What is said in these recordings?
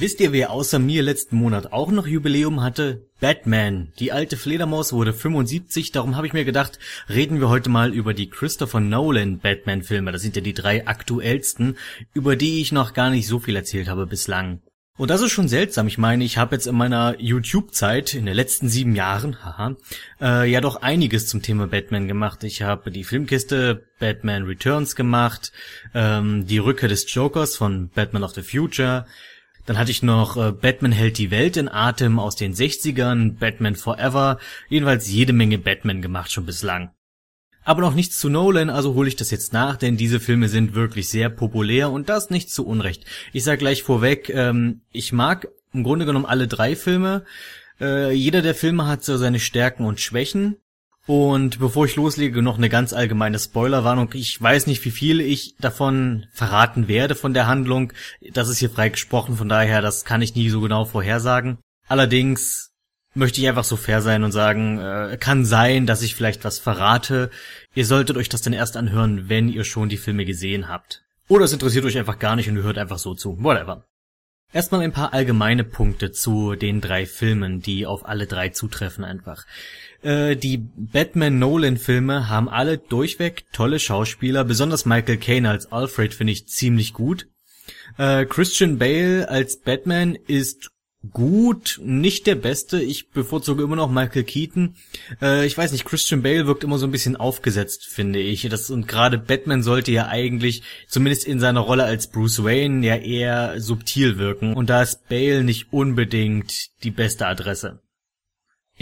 Wisst ihr, wer außer mir letzten Monat auch noch Jubiläum hatte? Batman. Die alte Fledermaus wurde 75, darum habe ich mir gedacht, reden wir heute mal über die Christopher Nolan Batman-Filme. Das sind ja die drei aktuellsten, über die ich noch gar nicht so viel erzählt habe bislang. Und das ist schon seltsam. Ich meine, ich habe jetzt in meiner YouTube-Zeit, in den letzten sieben Jahren, haha, äh, ja doch einiges zum Thema Batman gemacht. Ich habe die Filmkiste Batman Returns gemacht, ähm, die Rückkehr des Jokers von Batman of the Future, dann hatte ich noch äh, Batman hält die Welt in Atem aus den 60ern, Batman Forever, jedenfalls jede Menge Batman gemacht schon bislang. Aber noch nichts zu Nolan, also hole ich das jetzt nach, denn diese Filme sind wirklich sehr populär und das nicht zu Unrecht. Ich sag gleich vorweg, ähm, ich mag im Grunde genommen alle drei Filme. Äh, jeder der Filme hat so seine Stärken und Schwächen. Und bevor ich loslege, noch eine ganz allgemeine Spoilerwarnung. Ich weiß nicht, wie viel ich davon verraten werde von der Handlung. Das ist hier frei gesprochen, von daher, das kann ich nie so genau vorhersagen. Allerdings möchte ich einfach so fair sein und sagen, äh, kann sein, dass ich vielleicht was verrate. Ihr solltet euch das dann erst anhören, wenn ihr schon die Filme gesehen habt. Oder es interessiert euch einfach gar nicht und ihr hört einfach so zu. Whatever. Erstmal ein paar allgemeine Punkte zu den drei Filmen, die auf alle drei zutreffen einfach. Äh, die Batman-Nolan-Filme haben alle durchweg tolle Schauspieler, besonders Michael Caine als Alfred finde ich ziemlich gut. Äh, Christian Bale als Batman ist gut, nicht der beste. Ich bevorzuge immer noch Michael Keaton. Äh, ich weiß nicht, Christian Bale wirkt immer so ein bisschen aufgesetzt, finde ich. Das, und gerade Batman sollte ja eigentlich, zumindest in seiner Rolle als Bruce Wayne, ja eher subtil wirken. Und da ist Bale nicht unbedingt die beste Adresse.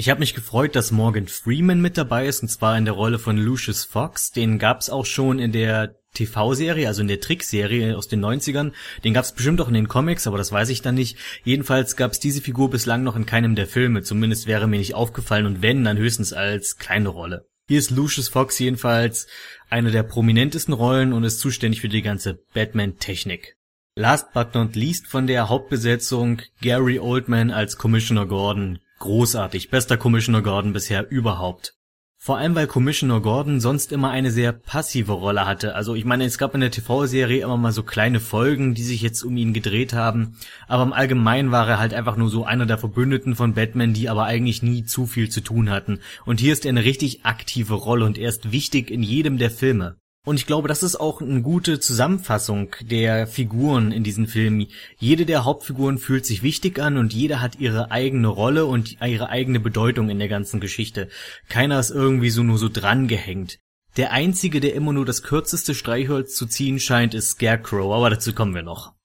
Ich habe mich gefreut, dass Morgan Freeman mit dabei ist, und zwar in der Rolle von Lucius Fox. Den gab's auch schon in der TV-Serie, also in der Trickserie aus den 90ern. Den gab's bestimmt auch in den Comics, aber das weiß ich dann nicht. Jedenfalls gab's diese Figur bislang noch in keinem der Filme. Zumindest wäre mir nicht aufgefallen und wenn, dann höchstens als kleine Rolle. Hier ist Lucius Fox jedenfalls eine der prominentesten Rollen und ist zuständig für die ganze Batman-Technik. Last but not least von der Hauptbesetzung Gary Oldman als Commissioner Gordon. Großartig, bester Commissioner Gordon bisher überhaupt. Vor allem, weil Commissioner Gordon sonst immer eine sehr passive Rolle hatte. Also ich meine, es gab in der TV-Serie immer mal so kleine Folgen, die sich jetzt um ihn gedreht haben, aber im Allgemeinen war er halt einfach nur so einer der Verbündeten von Batman, die aber eigentlich nie zu viel zu tun hatten. Und hier ist er eine richtig aktive Rolle und er ist wichtig in jedem der Filme. Und ich glaube, das ist auch eine gute Zusammenfassung der Figuren in diesem Film. Jede der Hauptfiguren fühlt sich wichtig an und jeder hat ihre eigene Rolle und ihre eigene Bedeutung in der ganzen Geschichte. Keiner ist irgendwie so nur so drangehängt. Der einzige, der immer nur das kürzeste Streichholz zu ziehen scheint, ist Scarecrow, aber dazu kommen wir noch.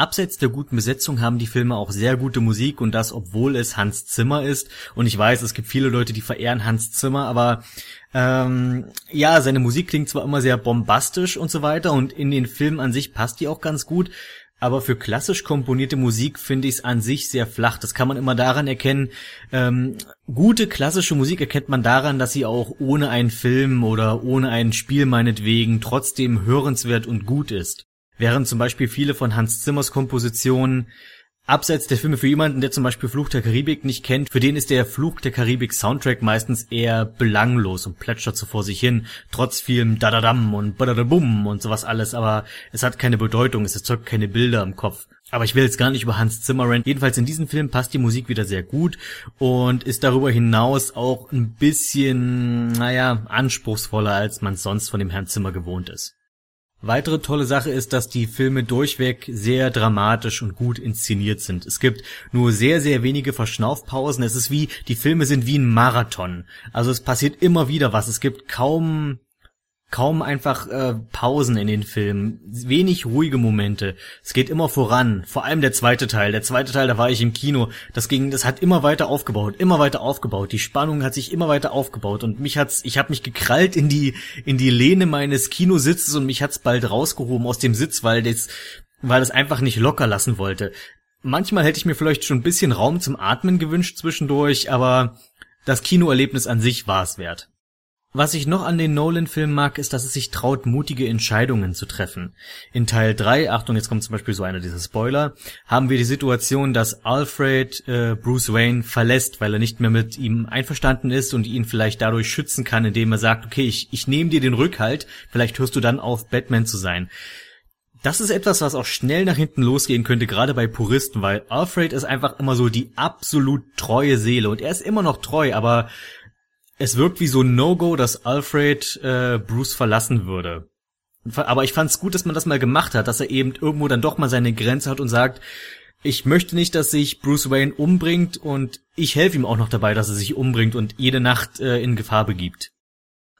Abseits der guten Besetzung haben die Filme auch sehr gute Musik und das, obwohl es Hans Zimmer ist. Und ich weiß, es gibt viele Leute, die verehren Hans Zimmer, aber ähm, ja, seine Musik klingt zwar immer sehr bombastisch und so weiter und in den Filmen an sich passt die auch ganz gut, aber für klassisch komponierte Musik finde ich es an sich sehr flach. Das kann man immer daran erkennen. Ähm, gute klassische Musik erkennt man daran, dass sie auch ohne einen Film oder ohne ein Spiel meinetwegen trotzdem hörenswert und gut ist. Während zum Beispiel viele von Hans Zimmers Kompositionen abseits der Filme für jemanden, der zum Beispiel Fluch der Karibik nicht kennt, für den ist der Fluch der Karibik Soundtrack meistens eher belanglos und plätschert so vor sich hin, trotz vielem Dadadam und Badadabum und sowas alles, aber es hat keine Bedeutung, es erzeugt keine Bilder im Kopf. Aber ich will jetzt gar nicht über Hans Zimmer reden. Jedenfalls in diesem Film passt die Musik wieder sehr gut und ist darüber hinaus auch ein bisschen, naja, anspruchsvoller, als man sonst von dem Herrn Zimmer gewohnt ist. Weitere tolle Sache ist, dass die Filme durchweg sehr dramatisch und gut inszeniert sind. Es gibt nur sehr, sehr wenige Verschnaufpausen. Es ist wie, die Filme sind wie ein Marathon. Also es passiert immer wieder was. Es gibt kaum kaum einfach äh, Pausen in den Filmen, wenig ruhige Momente. Es geht immer voran. Vor allem der zweite Teil. Der zweite Teil, da war ich im Kino. Das ging, das hat immer weiter aufgebaut, immer weiter aufgebaut. Die Spannung hat sich immer weiter aufgebaut und mich hat's, ich habe mich gekrallt in die in die Lehne meines Kinositzes und mich hat's bald rausgehoben aus dem Sitz, weil das weil das einfach nicht locker lassen wollte. Manchmal hätte ich mir vielleicht schon ein bisschen Raum zum Atmen gewünscht zwischendurch, aber das Kinoerlebnis an sich war es wert. Was ich noch an den Nolan-Filmen mag, ist, dass es sich traut, mutige Entscheidungen zu treffen. In Teil 3, Achtung, jetzt kommt zum Beispiel so einer dieser Spoiler, haben wir die Situation, dass Alfred äh, Bruce Wayne verlässt, weil er nicht mehr mit ihm einverstanden ist und ihn vielleicht dadurch schützen kann, indem er sagt, okay, ich, ich nehme dir den Rückhalt, vielleicht hörst du dann auf, Batman zu sein. Das ist etwas, was auch schnell nach hinten losgehen könnte, gerade bei Puristen, weil Alfred ist einfach immer so die absolut treue Seele und er ist immer noch treu, aber es wirkt wie so ein No-Go, dass Alfred äh, Bruce verlassen würde. Aber ich fand's gut, dass man das mal gemacht hat, dass er eben irgendwo dann doch mal seine Grenze hat und sagt, ich möchte nicht, dass sich Bruce Wayne umbringt und ich helfe ihm auch noch dabei, dass er sich umbringt und jede Nacht äh, in Gefahr begibt.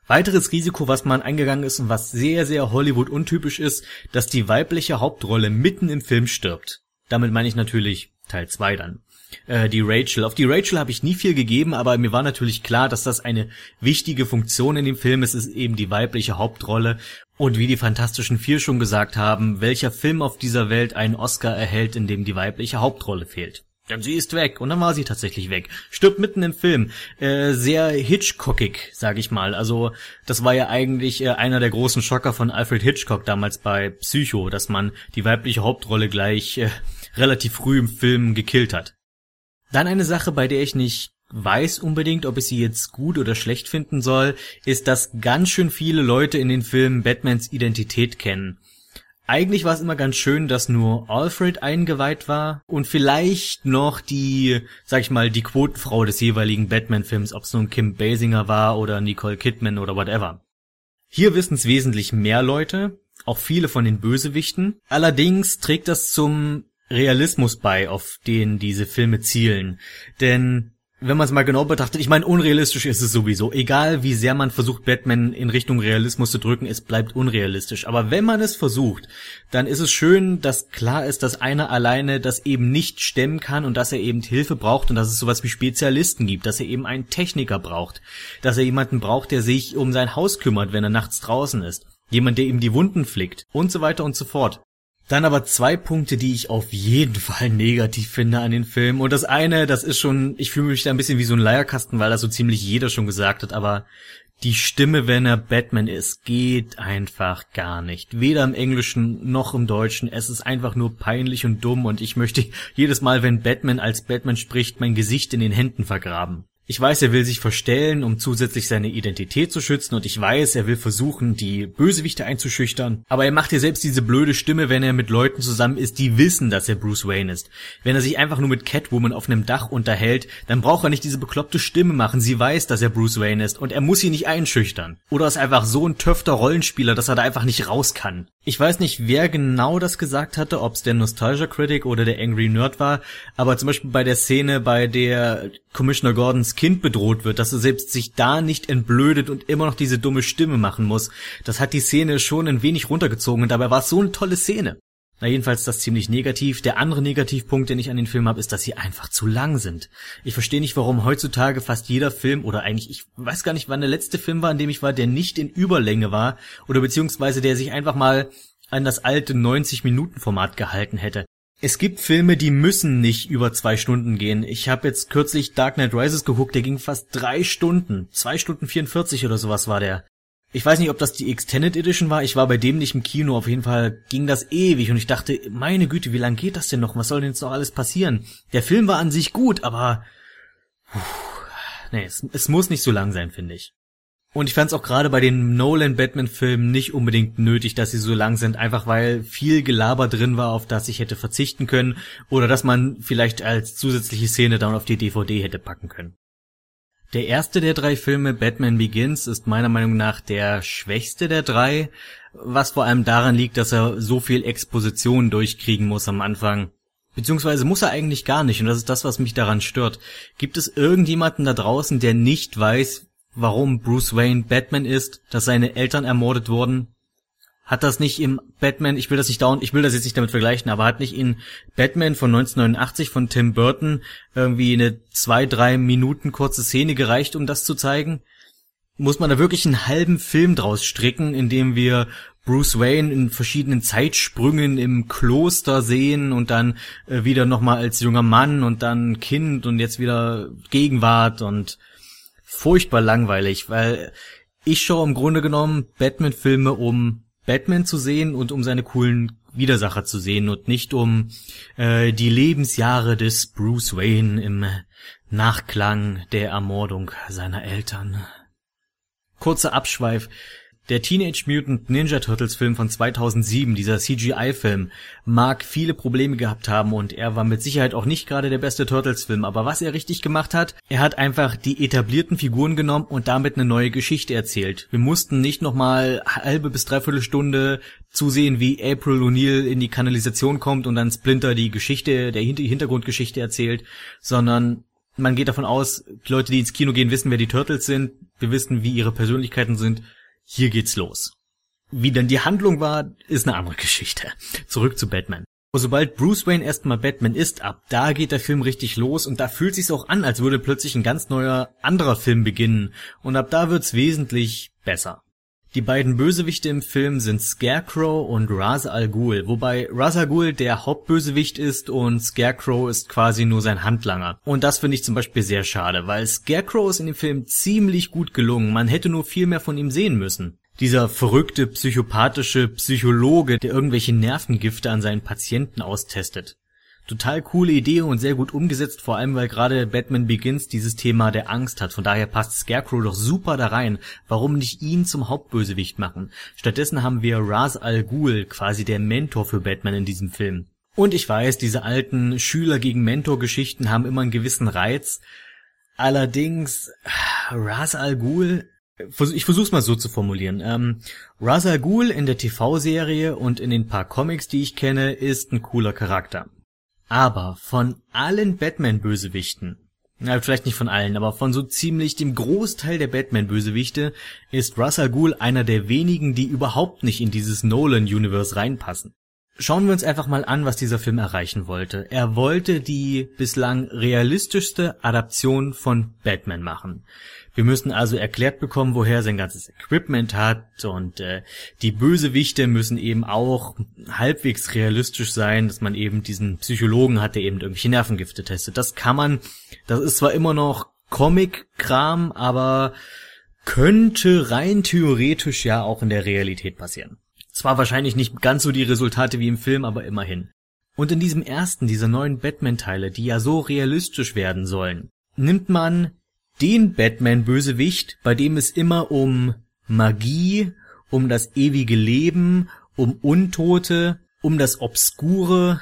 Weiteres Risiko, was man eingegangen ist und was sehr, sehr Hollywood untypisch ist, dass die weibliche Hauptrolle mitten im Film stirbt. Damit meine ich natürlich Teil 2 dann. Äh, die Rachel. Auf die Rachel habe ich nie viel gegeben, aber mir war natürlich klar, dass das eine wichtige Funktion in dem Film ist. Es ist eben die weibliche Hauptrolle. Und wie die Fantastischen Vier schon gesagt haben, welcher Film auf dieser Welt einen Oscar erhält, in dem die weibliche Hauptrolle fehlt? Denn sie ist weg. Und dann war sie tatsächlich weg. Stirbt mitten im Film. Äh, sehr Hitchcockig, sag ich mal. Also, das war ja eigentlich äh, einer der großen Schocker von Alfred Hitchcock damals bei Psycho, dass man die weibliche Hauptrolle gleich äh, relativ früh im Film gekillt hat. Dann eine Sache, bei der ich nicht weiß unbedingt, ob ich sie jetzt gut oder schlecht finden soll, ist, dass ganz schön viele Leute in den Filmen Batmans Identität kennen. Eigentlich war es immer ganz schön, dass nur Alfred eingeweiht war und vielleicht noch die, sag ich mal, die Quotenfrau des jeweiligen Batman-Films, ob es nun Kim Basinger war oder Nicole Kidman oder whatever. Hier wissen es wesentlich mehr Leute, auch viele von den Bösewichten. Allerdings trägt das zum Realismus bei, auf den diese Filme zielen. Denn wenn man es mal genau betrachtet, ich meine, unrealistisch ist es sowieso. Egal wie sehr man versucht, Batman in Richtung Realismus zu drücken, es bleibt unrealistisch. Aber wenn man es versucht, dann ist es schön, dass klar ist, dass einer alleine das eben nicht stemmen kann und dass er eben Hilfe braucht und dass es sowas wie Spezialisten gibt, dass er eben einen Techniker braucht, dass er jemanden braucht, der sich um sein Haus kümmert, wenn er nachts draußen ist. Jemand, der ihm die Wunden flickt und so weiter und so fort. Dann aber zwei Punkte, die ich auf jeden Fall negativ finde an den Film. Und das eine, das ist schon, ich fühle mich da ein bisschen wie so ein Leierkasten, weil das so ziemlich jeder schon gesagt hat, aber die Stimme, wenn er Batman ist, geht einfach gar nicht. Weder im Englischen noch im Deutschen. Es ist einfach nur peinlich und dumm und ich möchte jedes Mal, wenn Batman als Batman spricht, mein Gesicht in den Händen vergraben. Ich weiß, er will sich verstellen, um zusätzlich seine Identität zu schützen und ich weiß, er will versuchen, die Bösewichte einzuschüchtern. Aber er macht ja selbst diese blöde Stimme, wenn er mit Leuten zusammen ist, die wissen, dass er Bruce Wayne ist. Wenn er sich einfach nur mit Catwoman auf einem Dach unterhält, dann braucht er nicht diese bekloppte Stimme machen. Sie weiß, dass er Bruce Wayne ist und er muss sie nicht einschüchtern. Oder ist einfach so ein töfter Rollenspieler, dass er da einfach nicht raus kann. Ich weiß nicht, wer genau das gesagt hatte, ob es der Nostalgia Critic oder der Angry Nerd war, aber zum Beispiel bei der Szene, bei der Commissioner Gordons Kind bedroht wird, dass er selbst sich da nicht entblödet und immer noch diese dumme Stimme machen muss, das hat die Szene schon ein wenig runtergezogen und dabei war es so eine tolle Szene. Na jedenfalls das ziemlich negativ. Der andere Negativpunkt, den ich an den Film habe, ist, dass sie einfach zu lang sind. Ich verstehe nicht, warum heutzutage fast jeder Film oder eigentlich, ich weiß gar nicht, wann der letzte Film war, in dem ich war, der nicht in Überlänge war oder beziehungsweise der sich einfach mal an das alte 90-Minuten-Format gehalten hätte. Es gibt Filme, die müssen nicht über zwei Stunden gehen. Ich habe jetzt kürzlich Dark Knight Rises geguckt, der ging fast drei Stunden. Zwei Stunden 44 oder sowas war der. Ich weiß nicht, ob das die Extended Edition war. Ich war bei dem nicht im Kino. Auf jeden Fall ging das ewig und ich dachte, meine Güte, wie lang geht das denn noch? Was soll denn jetzt noch alles passieren? Der Film war an sich gut, aber nee, es, es muss nicht so lang sein, finde ich. Und ich fand es auch gerade bei den Nolan-Batman-Filmen nicht unbedingt nötig, dass sie so lang sind, einfach weil viel Gelaber drin war, auf das ich hätte verzichten können oder dass man vielleicht als zusätzliche Szene dann auf die DVD hätte packen können. Der erste der drei Filme, Batman Begins, ist meiner Meinung nach der schwächste der drei, was vor allem daran liegt, dass er so viel Exposition durchkriegen muss am Anfang. Beziehungsweise muss er eigentlich gar nicht, und das ist das, was mich daran stört. Gibt es irgendjemanden da draußen, der nicht weiß, warum Bruce Wayne Batman ist, dass seine Eltern ermordet wurden, hat das nicht im Batman, ich will das nicht dauernd, ich will das jetzt nicht damit vergleichen, aber hat nicht in Batman von 1989 von Tim Burton irgendwie eine zwei, drei Minuten kurze Szene gereicht, um das zu zeigen? Muss man da wirklich einen halben Film draus stricken, in dem wir Bruce Wayne in verschiedenen Zeitsprüngen im Kloster sehen und dann äh, wieder nochmal als junger Mann und dann Kind und jetzt wieder Gegenwart und furchtbar langweilig, weil ich schaue im Grunde genommen Batman-Filme, um Batman zu sehen und um seine coolen Widersacher zu sehen und nicht um äh, die Lebensjahre des Bruce Wayne im Nachklang der Ermordung seiner Eltern. Kurzer Abschweif. Der Teenage Mutant Ninja Turtles Film von 2007, dieser CGI-Film, mag viele Probleme gehabt haben und er war mit Sicherheit auch nicht gerade der beste Turtles-Film. Aber was er richtig gemacht hat, er hat einfach die etablierten Figuren genommen und damit eine neue Geschichte erzählt. Wir mussten nicht nochmal halbe bis dreiviertel Stunde zusehen, wie April O'Neil in die Kanalisation kommt und dann Splinter die Geschichte, der Hintergrundgeschichte erzählt, sondern man geht davon aus, Leute, die ins Kino gehen, wissen, wer die Turtles sind. Wir wissen, wie ihre Persönlichkeiten sind hier geht's los. Wie dann die Handlung war, ist eine andere Geschichte. Zurück zu Batman. Sobald Bruce Wayne erstmal Batman ist, ab da geht der Film richtig los und da fühlt sich's auch an, als würde plötzlich ein ganz neuer anderer Film beginnen und ab da wird's wesentlich besser. Die beiden Bösewichte im Film sind Scarecrow und Ra's al Ghul, wobei Ra's al Ghul der Hauptbösewicht ist und Scarecrow ist quasi nur sein Handlanger. Und das finde ich zum Beispiel sehr schade, weil Scarecrow ist in dem Film ziemlich gut gelungen, man hätte nur viel mehr von ihm sehen müssen. Dieser verrückte, psychopathische Psychologe, der irgendwelche Nervengifte an seinen Patienten austestet total coole Idee und sehr gut umgesetzt, vor allem weil gerade Batman Begins dieses Thema der Angst hat. Von daher passt Scarecrow doch super da rein. Warum nicht ihn zum Hauptbösewicht machen? Stattdessen haben wir Ra's al Ghul, quasi der Mentor für Batman in diesem Film. Und ich weiß, diese alten Schüler gegen Mentor-Geschichten haben immer einen gewissen Reiz. Allerdings, Ra's al Ghul, ich versuch's mal so zu formulieren. Ähm, Ra's al Ghul in der TV-Serie und in den paar Comics, die ich kenne, ist ein cooler Charakter. Aber von allen Batman-Bösewichten, na, vielleicht nicht von allen, aber von so ziemlich dem Großteil der Batman-Bösewichte ist Russell Ghul einer der wenigen, die überhaupt nicht in dieses Nolan-Universe reinpassen. Schauen wir uns einfach mal an, was dieser Film erreichen wollte. Er wollte die bislang realistischste Adaption von Batman machen. Wir müssen also erklärt bekommen, woher er sein ganzes Equipment hat und äh, die Bösewichte müssen eben auch halbwegs realistisch sein, dass man eben diesen Psychologen hat, der eben irgendwelche Nervengifte testet. Das kann man, das ist zwar immer noch Comic-Kram, aber könnte rein theoretisch ja auch in der Realität passieren. Zwar wahrscheinlich nicht ganz so die Resultate wie im Film, aber immerhin. Und in diesem ersten dieser neuen Batman-Teile, die ja so realistisch werden sollen, nimmt man den Batman-Bösewicht, bei dem es immer um Magie, um das ewige Leben, um Untote, um das Obskure,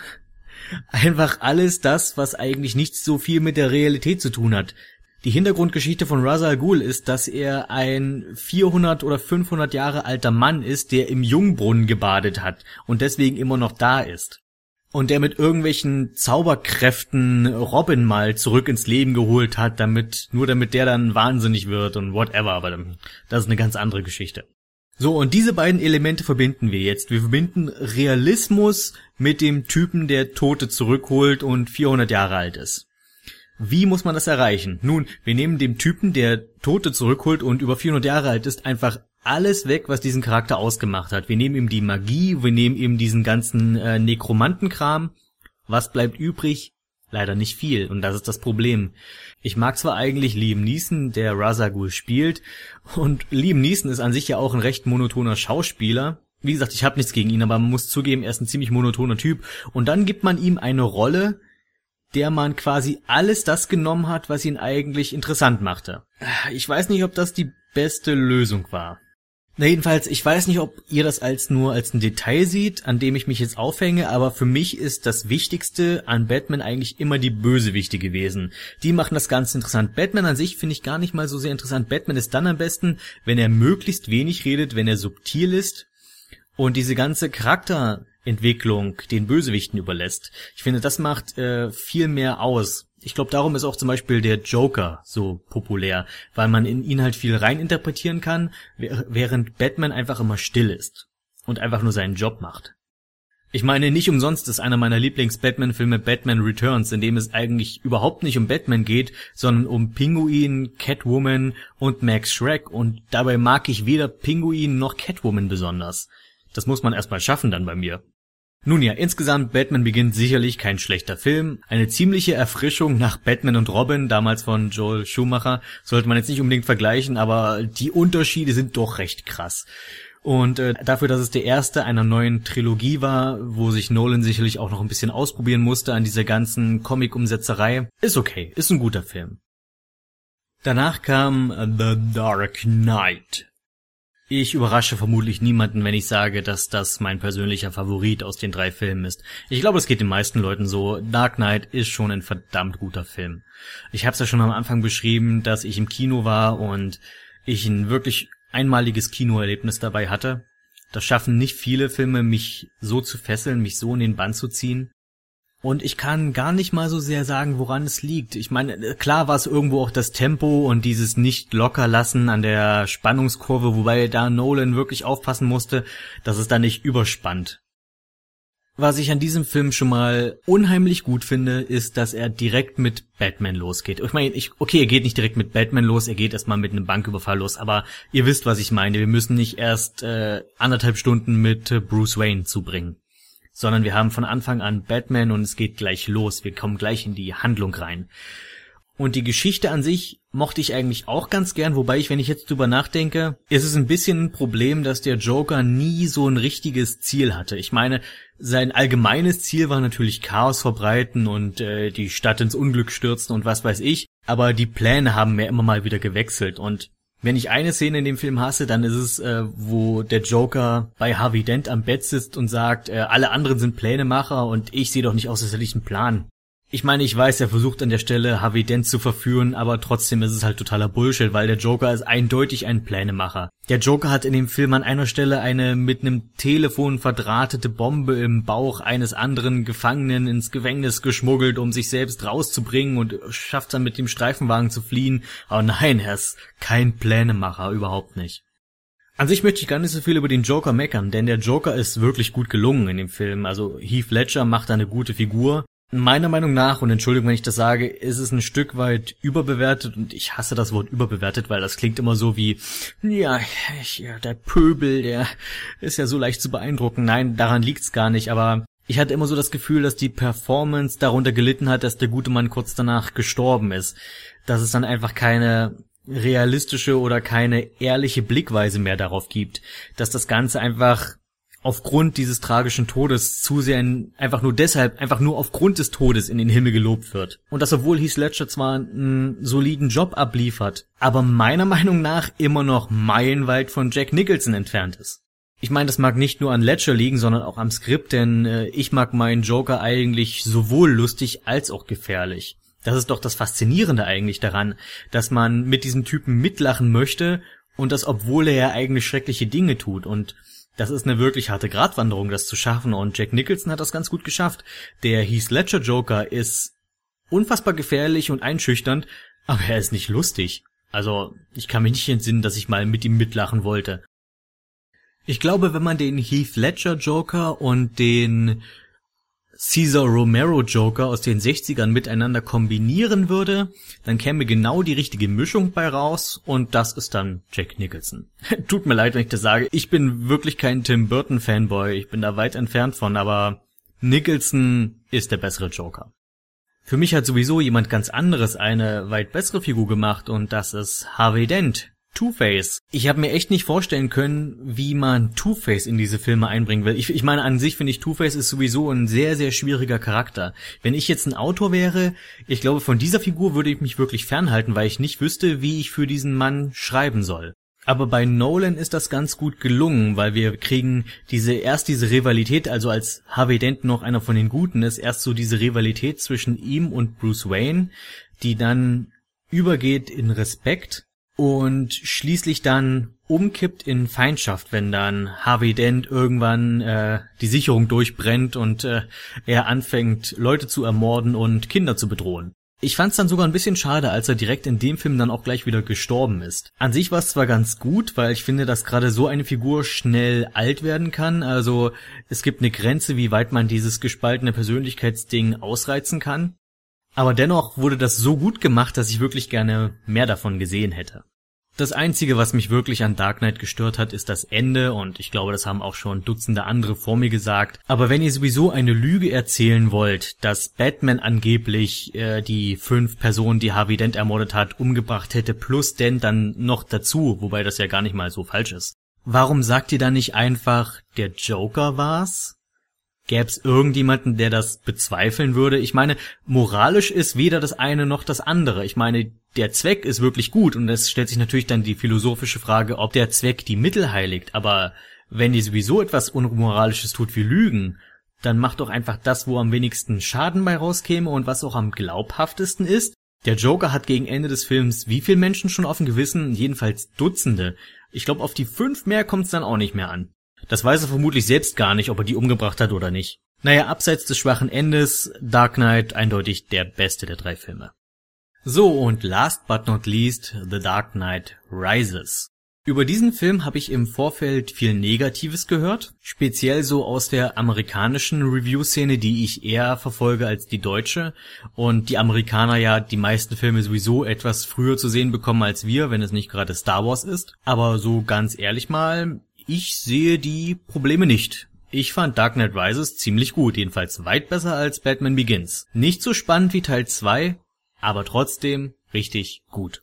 einfach alles das, was eigentlich nicht so viel mit der Realität zu tun hat. Die Hintergrundgeschichte von Ra's al Ghul ist, dass er ein 400 oder 500 Jahre alter Mann ist, der im Jungbrunnen gebadet hat und deswegen immer noch da ist und der mit irgendwelchen Zauberkräften Robin mal zurück ins Leben geholt hat, damit, nur damit der dann wahnsinnig wird und whatever, aber das ist eine ganz andere Geschichte. So, und diese beiden Elemente verbinden wir jetzt. Wir verbinden Realismus mit dem Typen, der Tote zurückholt und 400 Jahre alt ist. Wie muss man das erreichen? Nun, wir nehmen dem Typen, der Tote zurückholt und über 400 Jahre alt ist, einfach alles weg, was diesen Charakter ausgemacht hat. Wir nehmen ihm die Magie, wir nehmen ihm diesen ganzen äh, Nekromantenkram. Was bleibt übrig? Leider nicht viel. Und das ist das Problem. Ich mag zwar eigentlich Liam Neeson, der Razagul spielt, und Liam Neeson ist an sich ja auch ein recht monotoner Schauspieler. Wie gesagt, ich habe nichts gegen ihn, aber man muss zugeben, er ist ein ziemlich monotoner Typ. Und dann gibt man ihm eine Rolle, der man quasi alles das genommen hat, was ihn eigentlich interessant machte. Ich weiß nicht, ob das die beste Lösung war. Na jedenfalls, ich weiß nicht, ob ihr das als nur als ein Detail seht, an dem ich mich jetzt aufhänge, aber für mich ist das Wichtigste an Batman eigentlich immer die Bösewichte gewesen. Die machen das Ganze interessant. Batman an sich finde ich gar nicht mal so sehr interessant. Batman ist dann am besten, wenn er möglichst wenig redet, wenn er subtil ist und diese ganze Charakterentwicklung den Bösewichten überlässt. Ich finde, das macht äh, viel mehr aus. Ich glaube, darum ist auch zum Beispiel der Joker so populär, weil man in ihn halt viel reininterpretieren kann, während Batman einfach immer still ist und einfach nur seinen Job macht. Ich meine, nicht umsonst ist einer meiner Lieblings-Batman-Filme Batman Returns, in dem es eigentlich überhaupt nicht um Batman geht, sondern um Pinguin, Catwoman und Max Shrek und dabei mag ich weder Pinguin noch Catwoman besonders. Das muss man erstmal schaffen dann bei mir. Nun ja, insgesamt Batman beginnt sicherlich kein schlechter Film. Eine ziemliche Erfrischung nach Batman und Robin, damals von Joel Schumacher, sollte man jetzt nicht unbedingt vergleichen, aber die Unterschiede sind doch recht krass. Und äh, dafür, dass es der erste einer neuen Trilogie war, wo sich Nolan sicherlich auch noch ein bisschen ausprobieren musste an dieser ganzen Comic-Umsetzerei, ist okay, ist ein guter Film. Danach kam The Dark Knight. Ich überrasche vermutlich niemanden, wenn ich sage, dass das mein persönlicher Favorit aus den drei Filmen ist. Ich glaube, es geht den meisten Leuten so. Dark Knight ist schon ein verdammt guter Film. Ich habe es ja schon am Anfang beschrieben, dass ich im Kino war und ich ein wirklich einmaliges Kinoerlebnis dabei hatte. Das schaffen nicht viele Filme, mich so zu fesseln, mich so in den Bann zu ziehen. Und ich kann gar nicht mal so sehr sagen, woran es liegt. Ich meine, äh, klar war es irgendwo auch das Tempo und dieses nicht locker lassen an der Spannungskurve, wobei da Nolan wirklich aufpassen musste, dass es da nicht überspannt. Was ich an diesem Film schon mal unheimlich gut finde, ist, dass er direkt mit Batman losgeht. Ich meine, ich, okay, er geht nicht direkt mit Batman los, er geht erstmal mit einem Banküberfall los, aber ihr wisst, was ich meine. Wir müssen nicht erst äh, anderthalb Stunden mit äh, Bruce Wayne zubringen sondern wir haben von Anfang an Batman und es geht gleich los. Wir kommen gleich in die Handlung rein. Und die Geschichte an sich mochte ich eigentlich auch ganz gern, wobei ich, wenn ich jetzt drüber nachdenke, ist es ein bisschen ein Problem, dass der Joker nie so ein richtiges Ziel hatte. Ich meine, sein allgemeines Ziel war natürlich Chaos verbreiten und äh, die Stadt ins Unglück stürzen und was weiß ich, aber die Pläne haben mir immer mal wieder gewechselt und wenn ich eine Szene in dem Film hasse, dann ist es, äh, wo der Joker bei Harvey Dent am Bett sitzt und sagt, äh, alle anderen sind Plänemacher und ich sehe doch nicht aus, als hätte ich einen Plan. Ich meine, ich weiß, er versucht an der Stelle Harvey Dent zu verführen, aber trotzdem ist es halt totaler Bullshit, weil der Joker ist eindeutig ein Plänemacher. Der Joker hat in dem Film an einer Stelle eine mit einem Telefon verdrahtete Bombe im Bauch eines anderen Gefangenen ins Gefängnis geschmuggelt, um sich selbst rauszubringen und schafft dann mit dem Streifenwagen zu fliehen. Aber nein, er ist kein Plänemacher, überhaupt nicht. An sich möchte ich gar nicht so viel über den Joker meckern, denn der Joker ist wirklich gut gelungen in dem Film. Also Heath Ledger macht eine gute Figur. Meiner Meinung nach, und Entschuldigung, wenn ich das sage, ist es ein Stück weit überbewertet und ich hasse das Wort überbewertet, weil das klingt immer so wie, ja, ja der Pöbel, der ist ja so leicht zu beeindrucken. Nein, daran liegt's gar nicht, aber ich hatte immer so das Gefühl, dass die Performance darunter gelitten hat, dass der gute Mann kurz danach gestorben ist. Dass es dann einfach keine realistische oder keine ehrliche Blickweise mehr darauf gibt. Dass das Ganze einfach aufgrund dieses tragischen Todes zu sehr in, einfach nur deshalb, einfach nur aufgrund des Todes in den Himmel gelobt wird. Und das obwohl Heath Ledger zwar einen soliden Job abliefert, aber meiner Meinung nach immer noch meilenweit von Jack Nicholson entfernt ist. Ich meine, das mag nicht nur an Ledger liegen, sondern auch am Skript, denn äh, ich mag meinen Joker eigentlich sowohl lustig als auch gefährlich. Das ist doch das Faszinierende eigentlich daran, dass man mit diesem Typen mitlachen möchte und das obwohl er ja eigentlich schreckliche Dinge tut und das ist eine wirklich harte Gratwanderung, das zu schaffen. Und Jack Nicholson hat das ganz gut geschafft. Der Heath Ledger Joker ist unfassbar gefährlich und einschüchternd, aber er ist nicht lustig. Also, ich kann mich nicht entsinnen, dass ich mal mit ihm mitlachen wollte. Ich glaube, wenn man den Heath Ledger Joker und den Caesar Romero Joker aus den 60ern miteinander kombinieren würde, dann käme genau die richtige Mischung bei raus und das ist dann Jack Nicholson. Tut mir leid, wenn ich das sage. Ich bin wirklich kein Tim Burton Fanboy. Ich bin da weit entfernt von, aber Nicholson ist der bessere Joker. Für mich hat sowieso jemand ganz anderes eine weit bessere Figur gemacht und das ist Harvey Dent, Two-Face. Ich habe mir echt nicht vorstellen können, wie man Two-Face in diese Filme einbringen will. Ich, ich meine, an sich finde ich Two-Face ist sowieso ein sehr, sehr schwieriger Charakter. Wenn ich jetzt ein Autor wäre, ich glaube, von dieser Figur würde ich mich wirklich fernhalten, weil ich nicht wüsste, wie ich für diesen Mann schreiben soll. Aber bei Nolan ist das ganz gut gelungen, weil wir kriegen diese erst diese Rivalität, also als Harvey Dent noch einer von den Guten ist, erst so diese Rivalität zwischen ihm und Bruce Wayne, die dann übergeht in Respekt und schließlich dann umkippt in Feindschaft, wenn dann Harvey Dent irgendwann äh, die Sicherung durchbrennt und äh, er anfängt, Leute zu ermorden und Kinder zu bedrohen. Ich fand's dann sogar ein bisschen schade, als er direkt in dem Film dann auch gleich wieder gestorben ist. An sich war es zwar ganz gut, weil ich finde, dass gerade so eine Figur schnell alt werden kann. Also es gibt eine Grenze, wie weit man dieses gespaltene Persönlichkeitsding ausreizen kann. Aber dennoch wurde das so gut gemacht, dass ich wirklich gerne mehr davon gesehen hätte. Das einzige, was mich wirklich an Dark Knight gestört hat, ist das Ende und ich glaube, das haben auch schon Dutzende andere vor mir gesagt. Aber wenn ihr sowieso eine Lüge erzählen wollt, dass Batman angeblich äh, die fünf Personen, die Harvey Dent ermordet hat, umgebracht hätte, plus Dent dann noch dazu, wobei das ja gar nicht mal so falsch ist. Warum sagt ihr dann nicht einfach, der Joker war's? Gäbe es irgendjemanden, der das bezweifeln würde? Ich meine, moralisch ist weder das eine noch das andere. Ich meine, der Zweck ist wirklich gut und es stellt sich natürlich dann die philosophische Frage, ob der Zweck die Mittel heiligt. Aber wenn die sowieso etwas Unmoralisches tut wie Lügen, dann macht doch einfach das, wo am wenigsten Schaden bei rauskäme und was auch am glaubhaftesten ist. Der Joker hat gegen Ende des Films wie viele Menschen schon auf dem Gewissen? Jedenfalls Dutzende. Ich glaube, auf die fünf mehr kommt es dann auch nicht mehr an. Das weiß er vermutlich selbst gar nicht, ob er die umgebracht hat oder nicht. Naja, abseits des schwachen Endes, Dark Knight eindeutig der beste der drei Filme. So, und last but not least, The Dark Knight Rises. Über diesen Film habe ich im Vorfeld viel Negatives gehört, speziell so aus der amerikanischen Review-Szene, die ich eher verfolge als die deutsche und die Amerikaner ja die meisten Filme sowieso etwas früher zu sehen bekommen als wir, wenn es nicht gerade Star Wars ist. Aber so ganz ehrlich mal, ich sehe die Probleme nicht. Ich fand Dark Knight Rises ziemlich gut, jedenfalls weit besser als Batman Begins. Nicht so spannend wie Teil 2, aber trotzdem richtig gut.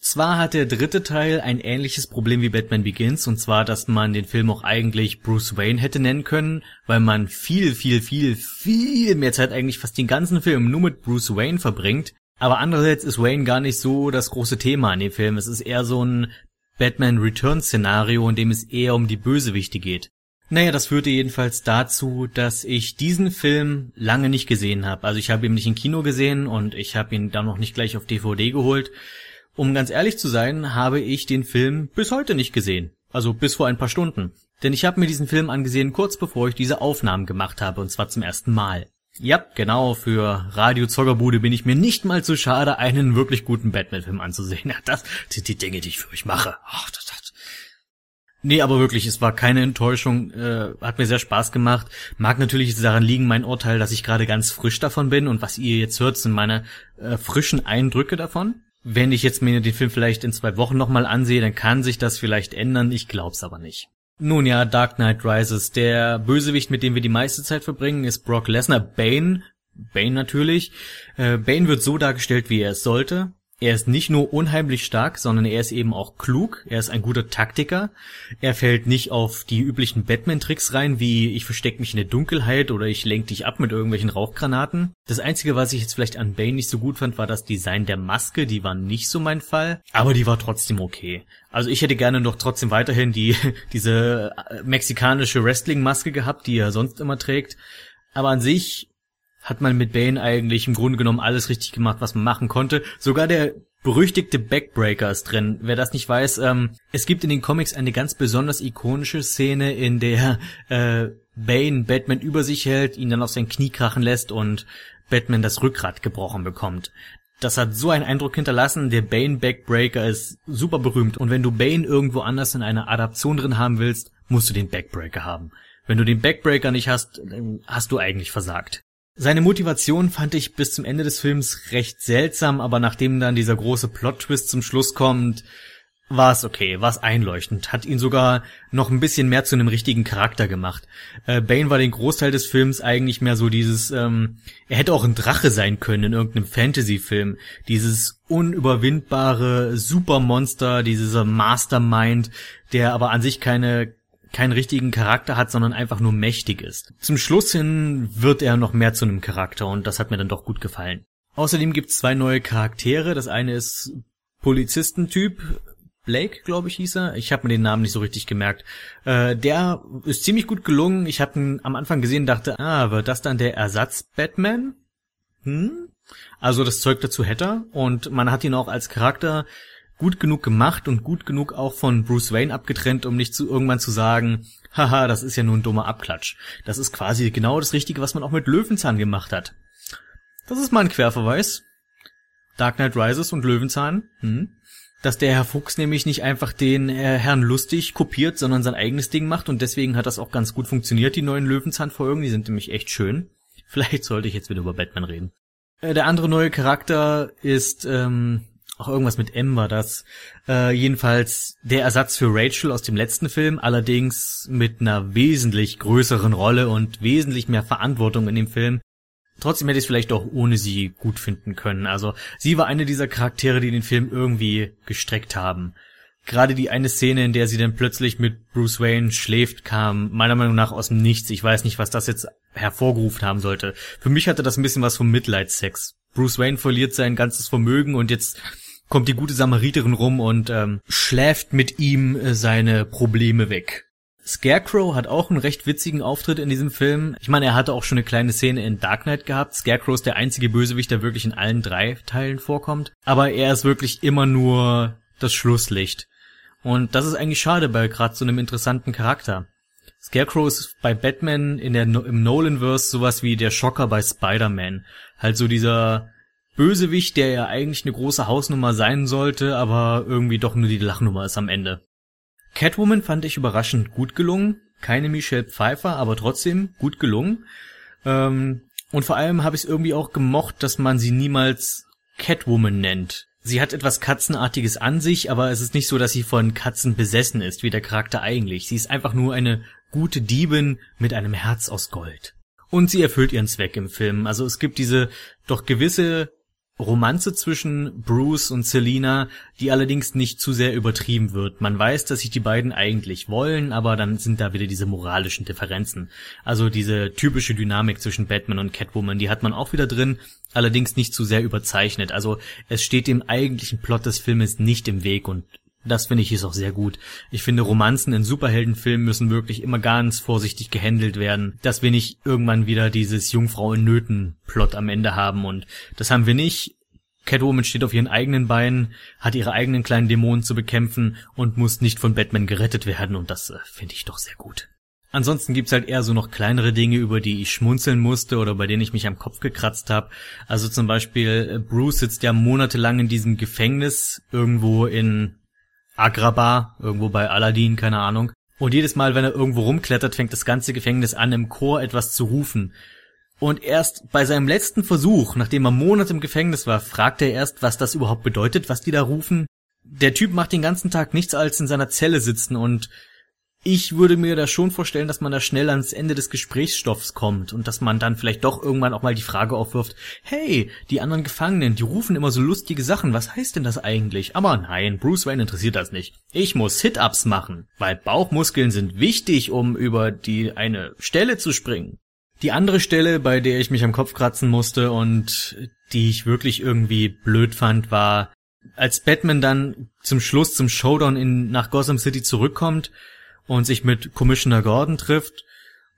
Zwar hat der dritte Teil ein ähnliches Problem wie Batman Begins, und zwar, dass man den Film auch eigentlich Bruce Wayne hätte nennen können, weil man viel, viel, viel, viel mehr Zeit eigentlich fast den ganzen Film nur mit Bruce Wayne verbringt. Aber andererseits ist Wayne gar nicht so das große Thema in dem Film. Es ist eher so ein Batman Returns Szenario, in dem es eher um die Bösewichte geht. Naja, das führte jedenfalls dazu, dass ich diesen Film lange nicht gesehen habe. Also ich habe ihn nicht im Kino gesehen und ich habe ihn dann noch nicht gleich auf DVD geholt. Um ganz ehrlich zu sein, habe ich den Film bis heute nicht gesehen. Also bis vor ein paar Stunden. Denn ich habe mir diesen Film angesehen kurz bevor ich diese Aufnahmen gemacht habe, und zwar zum ersten Mal. Ja, genau, für Radio Zockerbude bin ich mir nicht mal zu schade, einen wirklich guten Batman-Film anzusehen. Ja, das sind die Dinge, die ich für euch mache. Ach, das, das. Nee, aber wirklich, es war keine Enttäuschung, äh, hat mir sehr Spaß gemacht. Mag natürlich daran liegen, mein Urteil, dass ich gerade ganz frisch davon bin und was ihr jetzt hört, sind meine äh, frischen Eindrücke davon. Wenn ich jetzt mir den Film vielleicht in zwei Wochen nochmal ansehe, dann kann sich das vielleicht ändern, ich glaub's aber nicht. Nun ja, Dark Knight Rises. Der Bösewicht, mit dem wir die meiste Zeit verbringen, ist Brock Lesnar. Bane, Bane natürlich. Äh, Bane wird so dargestellt, wie er es sollte. Er ist nicht nur unheimlich stark, sondern er ist eben auch klug. Er ist ein guter Taktiker. Er fällt nicht auf die üblichen Batman-Tricks rein, wie ich versteck mich in der Dunkelheit oder ich lenk dich ab mit irgendwelchen Rauchgranaten. Das Einzige, was ich jetzt vielleicht an Bane nicht so gut fand, war das Design der Maske. Die war nicht so mein Fall, aber die war trotzdem okay. Also ich hätte gerne noch trotzdem weiterhin die, diese äh, mexikanische Wrestling-Maske gehabt, die er sonst immer trägt. Aber an sich hat man mit Bane eigentlich im Grunde genommen alles richtig gemacht, was man machen konnte. Sogar der berüchtigte Backbreaker ist drin. Wer das nicht weiß, ähm, es gibt in den Comics eine ganz besonders ikonische Szene, in der äh, Bane Batman über sich hält, ihn dann auf sein Knie krachen lässt und Batman das Rückgrat gebrochen bekommt. Das hat so einen Eindruck hinterlassen. Der Bane Backbreaker ist super berühmt. Und wenn du Bane irgendwo anders in einer Adaption drin haben willst, musst du den Backbreaker haben. Wenn du den Backbreaker nicht hast, hast du eigentlich versagt. Seine Motivation fand ich bis zum Ende des Films recht seltsam, aber nachdem dann dieser große Plot-Twist zum Schluss kommt, war es okay, war es einleuchtend, hat ihn sogar noch ein bisschen mehr zu einem richtigen Charakter gemacht. Äh, Bane war den Großteil des Films eigentlich mehr so dieses, ähm, er hätte auch ein Drache sein können in irgendeinem Fantasy-Film. Dieses unüberwindbare Supermonster, dieser Mastermind, der aber an sich keine keinen richtigen Charakter hat, sondern einfach nur mächtig ist. Zum Schluss hin wird er noch mehr zu einem Charakter und das hat mir dann doch gut gefallen. Außerdem gibt's zwei neue Charaktere. Das eine ist Polizistentyp, Blake, glaube ich, hieß er. Ich habe mir den Namen nicht so richtig gemerkt. Äh, der ist ziemlich gut gelungen. Ich habe ihn am Anfang gesehen, dachte, ah, wird das dann der Ersatz Batman? Hm? Also das Zeug dazu hätte er. Und man hat ihn auch als Charakter gut genug gemacht und gut genug auch von Bruce Wayne abgetrennt, um nicht zu irgendwann zu sagen, haha, das ist ja nur ein dummer Abklatsch. Das ist quasi genau das Richtige, was man auch mit Löwenzahn gemacht hat. Das ist mal ein Querverweis. Dark Knight Rises und Löwenzahn. Hm? Dass der Herr Fuchs nämlich nicht einfach den äh, Herrn Lustig kopiert, sondern sein eigenes Ding macht und deswegen hat das auch ganz gut funktioniert, die neuen Löwenzahn-Folgen. Die sind nämlich echt schön. Vielleicht sollte ich jetzt wieder über Batman reden. Äh, der andere neue Charakter ist ähm, auch irgendwas mit M war das. Äh, jedenfalls der Ersatz für Rachel aus dem letzten Film, allerdings mit einer wesentlich größeren Rolle und wesentlich mehr Verantwortung in dem Film. Trotzdem hätte ich es vielleicht auch ohne sie gut finden können. Also sie war eine dieser Charaktere, die den Film irgendwie gestreckt haben. Gerade die eine Szene, in der sie dann plötzlich mit Bruce Wayne schläft, kam meiner Meinung nach aus dem Nichts. Ich weiß nicht, was das jetzt hervorgerufen haben sollte. Für mich hatte das ein bisschen was vom Mitleidssex. Bruce Wayne verliert sein ganzes Vermögen und jetzt kommt die gute Samariterin rum und ähm, schläft mit ihm äh, seine Probleme weg. Scarecrow hat auch einen recht witzigen Auftritt in diesem Film. Ich meine, er hatte auch schon eine kleine Szene in Dark Knight gehabt. Scarecrow ist der einzige Bösewicht, der wirklich in allen drei Teilen vorkommt. Aber er ist wirklich immer nur das Schlusslicht. Und das ist eigentlich schade bei gerade so einem interessanten Charakter. Scarecrow ist bei Batman in der im Nolanverse sowas wie der Schocker bei Spider-Man. Halt so dieser Bösewicht, der ja eigentlich eine große Hausnummer sein sollte, aber irgendwie doch nur die Lachnummer ist am Ende. Catwoman fand ich überraschend gut gelungen. Keine Michelle Pfeiffer, aber trotzdem gut gelungen. Ähm, und vor allem habe ich es irgendwie auch gemocht, dass man sie niemals Catwoman nennt. Sie hat etwas Katzenartiges an sich, aber es ist nicht so, dass sie von Katzen besessen ist, wie der Charakter eigentlich. Sie ist einfach nur eine gute Diebin mit einem Herz aus Gold. Und sie erfüllt ihren Zweck im Film. Also es gibt diese doch gewisse Romanze zwischen Bruce und Selina, die allerdings nicht zu sehr übertrieben wird. Man weiß, dass sich die beiden eigentlich wollen, aber dann sind da wieder diese moralischen Differenzen. Also diese typische Dynamik zwischen Batman und Catwoman, die hat man auch wieder drin, allerdings nicht zu sehr überzeichnet. Also es steht dem eigentlichen Plot des Filmes nicht im Weg und das finde ich ist auch sehr gut. Ich finde, Romanzen in Superheldenfilmen müssen wirklich immer ganz vorsichtig gehandelt werden, dass wir nicht irgendwann wieder dieses Jungfrau in Nöten Plot am Ende haben und das haben wir nicht. Catwoman steht auf ihren eigenen Beinen, hat ihre eigenen kleinen Dämonen zu bekämpfen und muss nicht von Batman gerettet werden und das äh, finde ich doch sehr gut. Ansonsten gibt's halt eher so noch kleinere Dinge, über die ich schmunzeln musste oder bei denen ich mich am Kopf gekratzt habe. Also zum Beispiel äh, Bruce sitzt ja monatelang in diesem Gefängnis irgendwo in Agrabah, irgendwo bei Aladdin, keine Ahnung. Und jedes Mal, wenn er irgendwo rumklettert, fängt das ganze Gefängnis an, im Chor etwas zu rufen. Und erst bei seinem letzten Versuch, nachdem er Monate im Gefängnis war, fragt er erst, was das überhaupt bedeutet, was die da rufen. Der Typ macht den ganzen Tag nichts als in seiner Zelle sitzen und ich würde mir da schon vorstellen, dass man da schnell ans Ende des Gesprächsstoffs kommt und dass man dann vielleicht doch irgendwann auch mal die Frage aufwirft, hey, die anderen Gefangenen, die rufen immer so lustige Sachen, was heißt denn das eigentlich? Aber nein, Bruce Wayne interessiert das nicht. Ich muss Sit-Ups machen, weil Bauchmuskeln sind wichtig, um über die eine Stelle zu springen. Die andere Stelle, bei der ich mich am Kopf kratzen musste und die ich wirklich irgendwie blöd fand, war, als Batman dann zum Schluss zum Showdown in, nach Gotham City zurückkommt und sich mit Commissioner Gordon trifft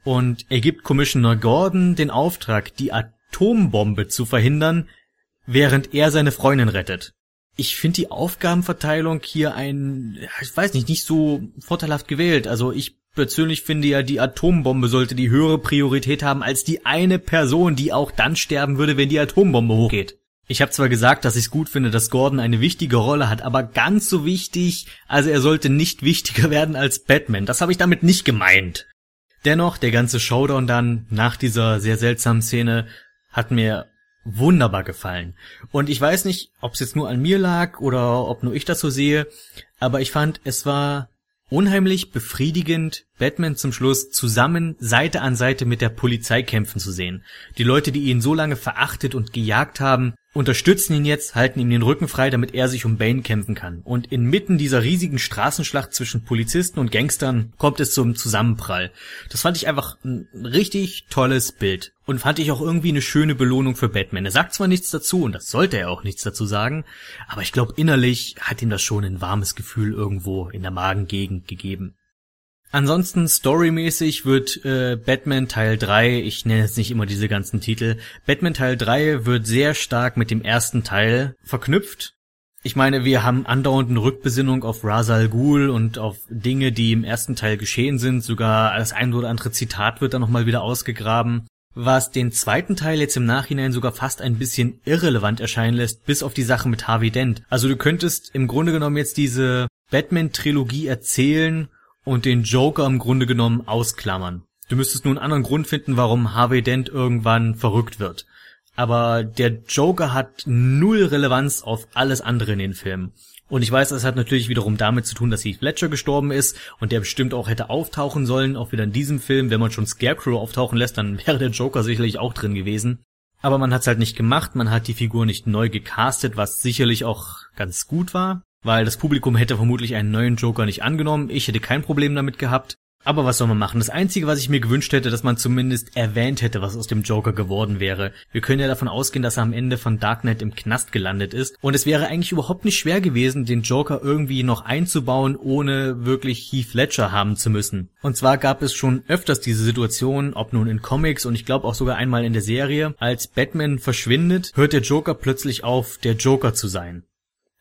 und er gibt Commissioner Gordon den Auftrag, die Atombombe zu verhindern, während er seine Freundin rettet. Ich finde die Aufgabenverteilung hier ein, ich weiß nicht, nicht so vorteilhaft gewählt. Also ich persönlich finde ja, die Atombombe sollte die höhere Priorität haben als die eine Person, die auch dann sterben würde, wenn die Atombombe hochgeht. Ich habe zwar gesagt, dass ich es gut finde, dass Gordon eine wichtige Rolle hat, aber ganz so wichtig, also er sollte nicht wichtiger werden als Batman. Das habe ich damit nicht gemeint. Dennoch, der ganze Showdown dann nach dieser sehr seltsamen Szene hat mir wunderbar gefallen. Und ich weiß nicht, ob es jetzt nur an mir lag oder ob nur ich das so sehe, aber ich fand, es war unheimlich befriedigend, Batman zum Schluss zusammen Seite an Seite mit der Polizei kämpfen zu sehen. Die Leute, die ihn so lange verachtet und gejagt haben, unterstützen ihn jetzt, halten ihm den Rücken frei, damit er sich um Bane kämpfen kann. Und inmitten dieser riesigen Straßenschlacht zwischen Polizisten und Gangstern kommt es zum Zusammenprall. Das fand ich einfach ein richtig tolles Bild. Und fand ich auch irgendwie eine schöne Belohnung für Batman. Er sagt zwar nichts dazu, und das sollte er auch nichts dazu sagen, aber ich glaube innerlich hat ihm das schon ein warmes Gefühl irgendwo in der Magengegend gegeben. Ansonsten storymäßig wird äh, Batman Teil 3, ich nenne jetzt nicht immer diese ganzen Titel, Batman Teil 3 wird sehr stark mit dem ersten Teil verknüpft. Ich meine, wir haben andauernd eine Rückbesinnung auf Ra's al Ghul und auf Dinge, die im ersten Teil geschehen sind. Sogar das ein oder andere Zitat wird dann nochmal wieder ausgegraben. Was den zweiten Teil jetzt im Nachhinein sogar fast ein bisschen irrelevant erscheinen lässt, bis auf die Sache mit Harvey Dent. Also du könntest im Grunde genommen jetzt diese Batman-Trilogie erzählen und den Joker im Grunde genommen ausklammern. Du müsstest nur einen anderen Grund finden, warum Harvey Dent irgendwann verrückt wird. Aber der Joker hat null Relevanz auf alles andere in den Filmen. Und ich weiß, das hat natürlich wiederum damit zu tun, dass Heath Ledger gestorben ist und der bestimmt auch hätte auftauchen sollen, auch wieder in diesem Film. Wenn man schon Scarecrow auftauchen lässt, dann wäre der Joker sicherlich auch drin gewesen. Aber man hat's halt nicht gemacht, man hat die Figur nicht neu gecastet, was sicherlich auch ganz gut war weil das Publikum hätte vermutlich einen neuen Joker nicht angenommen. Ich hätte kein Problem damit gehabt. Aber was soll man machen? Das Einzige, was ich mir gewünscht hätte, dass man zumindest erwähnt hätte, was aus dem Joker geworden wäre. Wir können ja davon ausgehen, dass er am Ende von Dark Knight im Knast gelandet ist. Und es wäre eigentlich überhaupt nicht schwer gewesen, den Joker irgendwie noch einzubauen, ohne wirklich Heath Ledger haben zu müssen. Und zwar gab es schon öfters diese Situation, ob nun in Comics und ich glaube auch sogar einmal in der Serie, als Batman verschwindet, hört der Joker plötzlich auf, der Joker zu sein.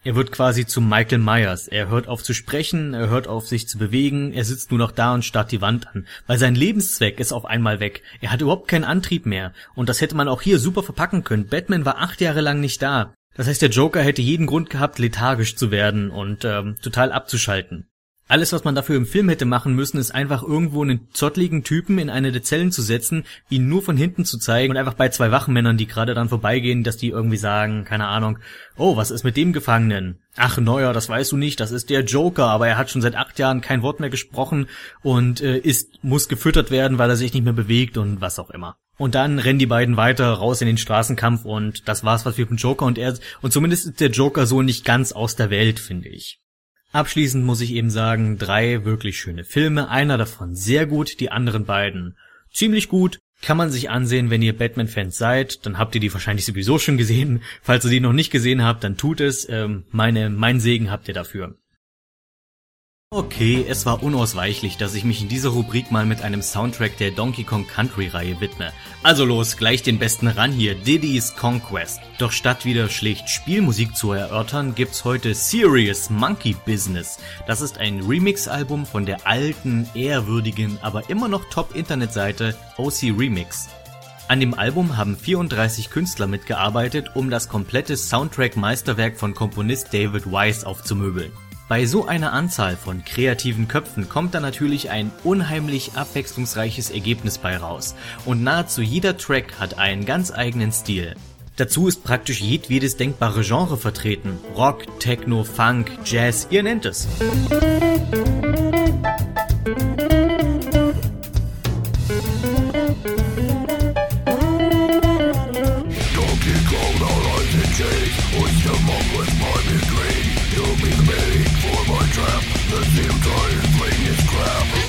Er wird quasi zu Michael Myers. Er hört auf zu sprechen, er hört auf sich zu bewegen, er sitzt nur noch da und starrt die Wand an, weil sein Lebenszweck ist auf einmal weg. Er hat überhaupt keinen Antrieb mehr. Und das hätte man auch hier super verpacken können. Batman war acht Jahre lang nicht da. Das heißt, der Joker hätte jeden Grund gehabt, lethargisch zu werden und ähm, total abzuschalten. Alles, was man dafür im Film hätte machen müssen, ist einfach irgendwo einen zottligen Typen in eine der Zellen zu setzen, ihn nur von hinten zu zeigen und einfach bei zwei Wachenmännern, die gerade dann vorbeigehen, dass die irgendwie sagen, keine Ahnung, oh, was ist mit dem Gefangenen? Ach, neuer, das weißt du nicht, das ist der Joker, aber er hat schon seit acht Jahren kein Wort mehr gesprochen und äh, ist, muss gefüttert werden, weil er sich nicht mehr bewegt und was auch immer. Und dann rennen die beiden weiter raus in den Straßenkampf und das war's was wir vom Joker und er, und zumindest ist der Joker so nicht ganz aus der Welt, finde ich. Abschließend muss ich eben sagen, drei wirklich schöne Filme, einer davon sehr gut, die anderen beiden ziemlich gut, kann man sich ansehen, wenn ihr Batman-Fans seid, dann habt ihr die wahrscheinlich sowieso schon gesehen. Falls ihr die noch nicht gesehen habt, dann tut es. Ähm, meine, mein Segen habt ihr dafür. Okay, es war unausweichlich, dass ich mich in dieser Rubrik mal mit einem Soundtrack der Donkey Kong Country Reihe widme. Also los, gleich den besten ran hier, Diddy's Conquest. Doch statt wieder schlicht Spielmusik zu erörtern, gibt's heute Serious Monkey Business. Das ist ein Remix-Album von der alten, ehrwürdigen, aber immer noch Top-Internetseite OC Remix. An dem Album haben 34 Künstler mitgearbeitet, um das komplette Soundtrack-Meisterwerk von Komponist David Wise aufzumöbeln. Bei so einer Anzahl von kreativen Köpfen kommt da natürlich ein unheimlich abwechslungsreiches Ergebnis bei raus und nahezu jeder Track hat einen ganz eigenen Stil. Dazu ist praktisch jedwedes denkbare Genre vertreten. Rock, Techno, Funk, Jazz, ihr nennt es.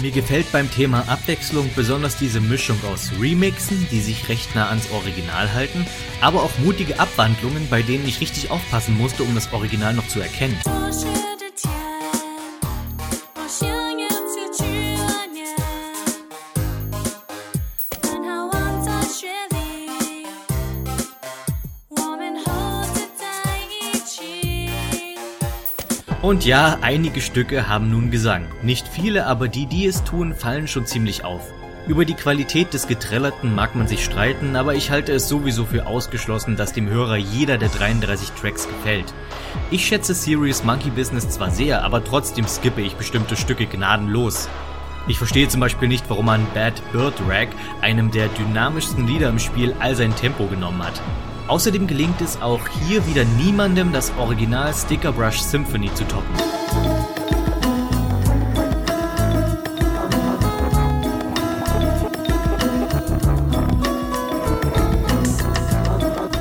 Mir gefällt beim Thema Abwechslung besonders diese Mischung aus Remixen, die sich recht nah ans Original halten, aber auch mutige Abwandlungen, bei denen ich richtig aufpassen musste, um das Original noch zu erkennen. Und ja, einige Stücke haben nun Gesang. Nicht viele, aber die, die es tun, fallen schon ziemlich auf. Über die Qualität des Geträllerten mag man sich streiten, aber ich halte es sowieso für ausgeschlossen, dass dem Hörer jeder der 33 Tracks gefällt. Ich schätze Serious Monkey Business zwar sehr, aber trotzdem skippe ich bestimmte Stücke gnadenlos. Ich verstehe zum Beispiel nicht, warum man Bad Bird Rag, einem der dynamischsten Lieder im Spiel, all sein Tempo genommen hat. Außerdem gelingt es auch hier wieder niemandem, das Original Sticker Brush Symphony zu toppen.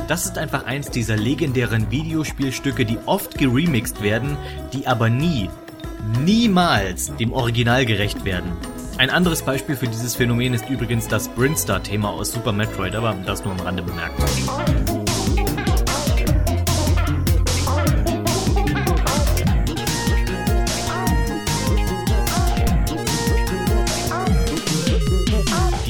Das ist einfach eins dieser legendären Videospielstücke, die oft geremixed werden, die aber nie, niemals dem Original gerecht werden. Ein anderes Beispiel für dieses Phänomen ist übrigens das Brinstar-Thema aus Super Metroid, aber das nur am Rande bemerkt.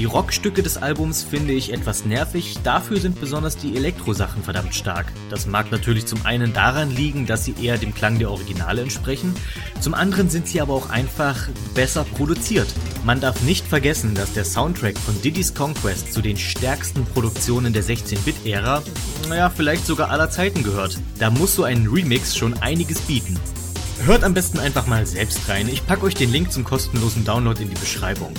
Die Rockstücke des Albums finde ich etwas nervig, dafür sind besonders die Elektro-Sachen verdammt stark. Das mag natürlich zum einen daran liegen, dass sie eher dem Klang der Originale entsprechen, zum anderen sind sie aber auch einfach besser produziert. Man darf nicht vergessen, dass der Soundtrack von Diddy's Conquest zu den stärksten Produktionen der 16-Bit-Ära, naja, vielleicht sogar aller Zeiten gehört. Da muss so ein Remix schon einiges bieten. Hört am besten einfach mal selbst rein, ich packe euch den Link zum kostenlosen Download in die Beschreibung.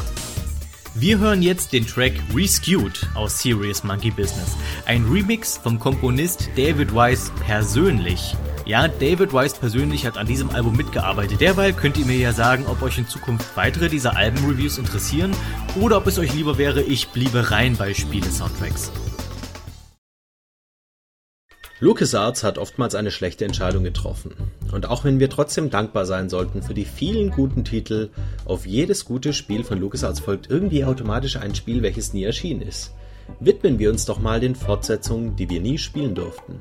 Wir hören jetzt den Track Reskewed aus Serious Monkey Business, ein Remix vom Komponist David Wise persönlich. Ja, David Wise persönlich hat an diesem Album mitgearbeitet. Derweil könnt ihr mir ja sagen, ob euch in Zukunft weitere dieser Albenreviews interessieren oder ob es euch lieber wäre, ich bliebe rein bei Spiele-Soundtracks. LucasArts hat oftmals eine schlechte Entscheidung getroffen. Und auch wenn wir trotzdem dankbar sein sollten für die vielen guten Titel, auf jedes gute Spiel von LucasArts folgt irgendwie automatisch ein Spiel, welches nie erschienen ist. Widmen wir uns doch mal den Fortsetzungen, die wir nie spielen durften.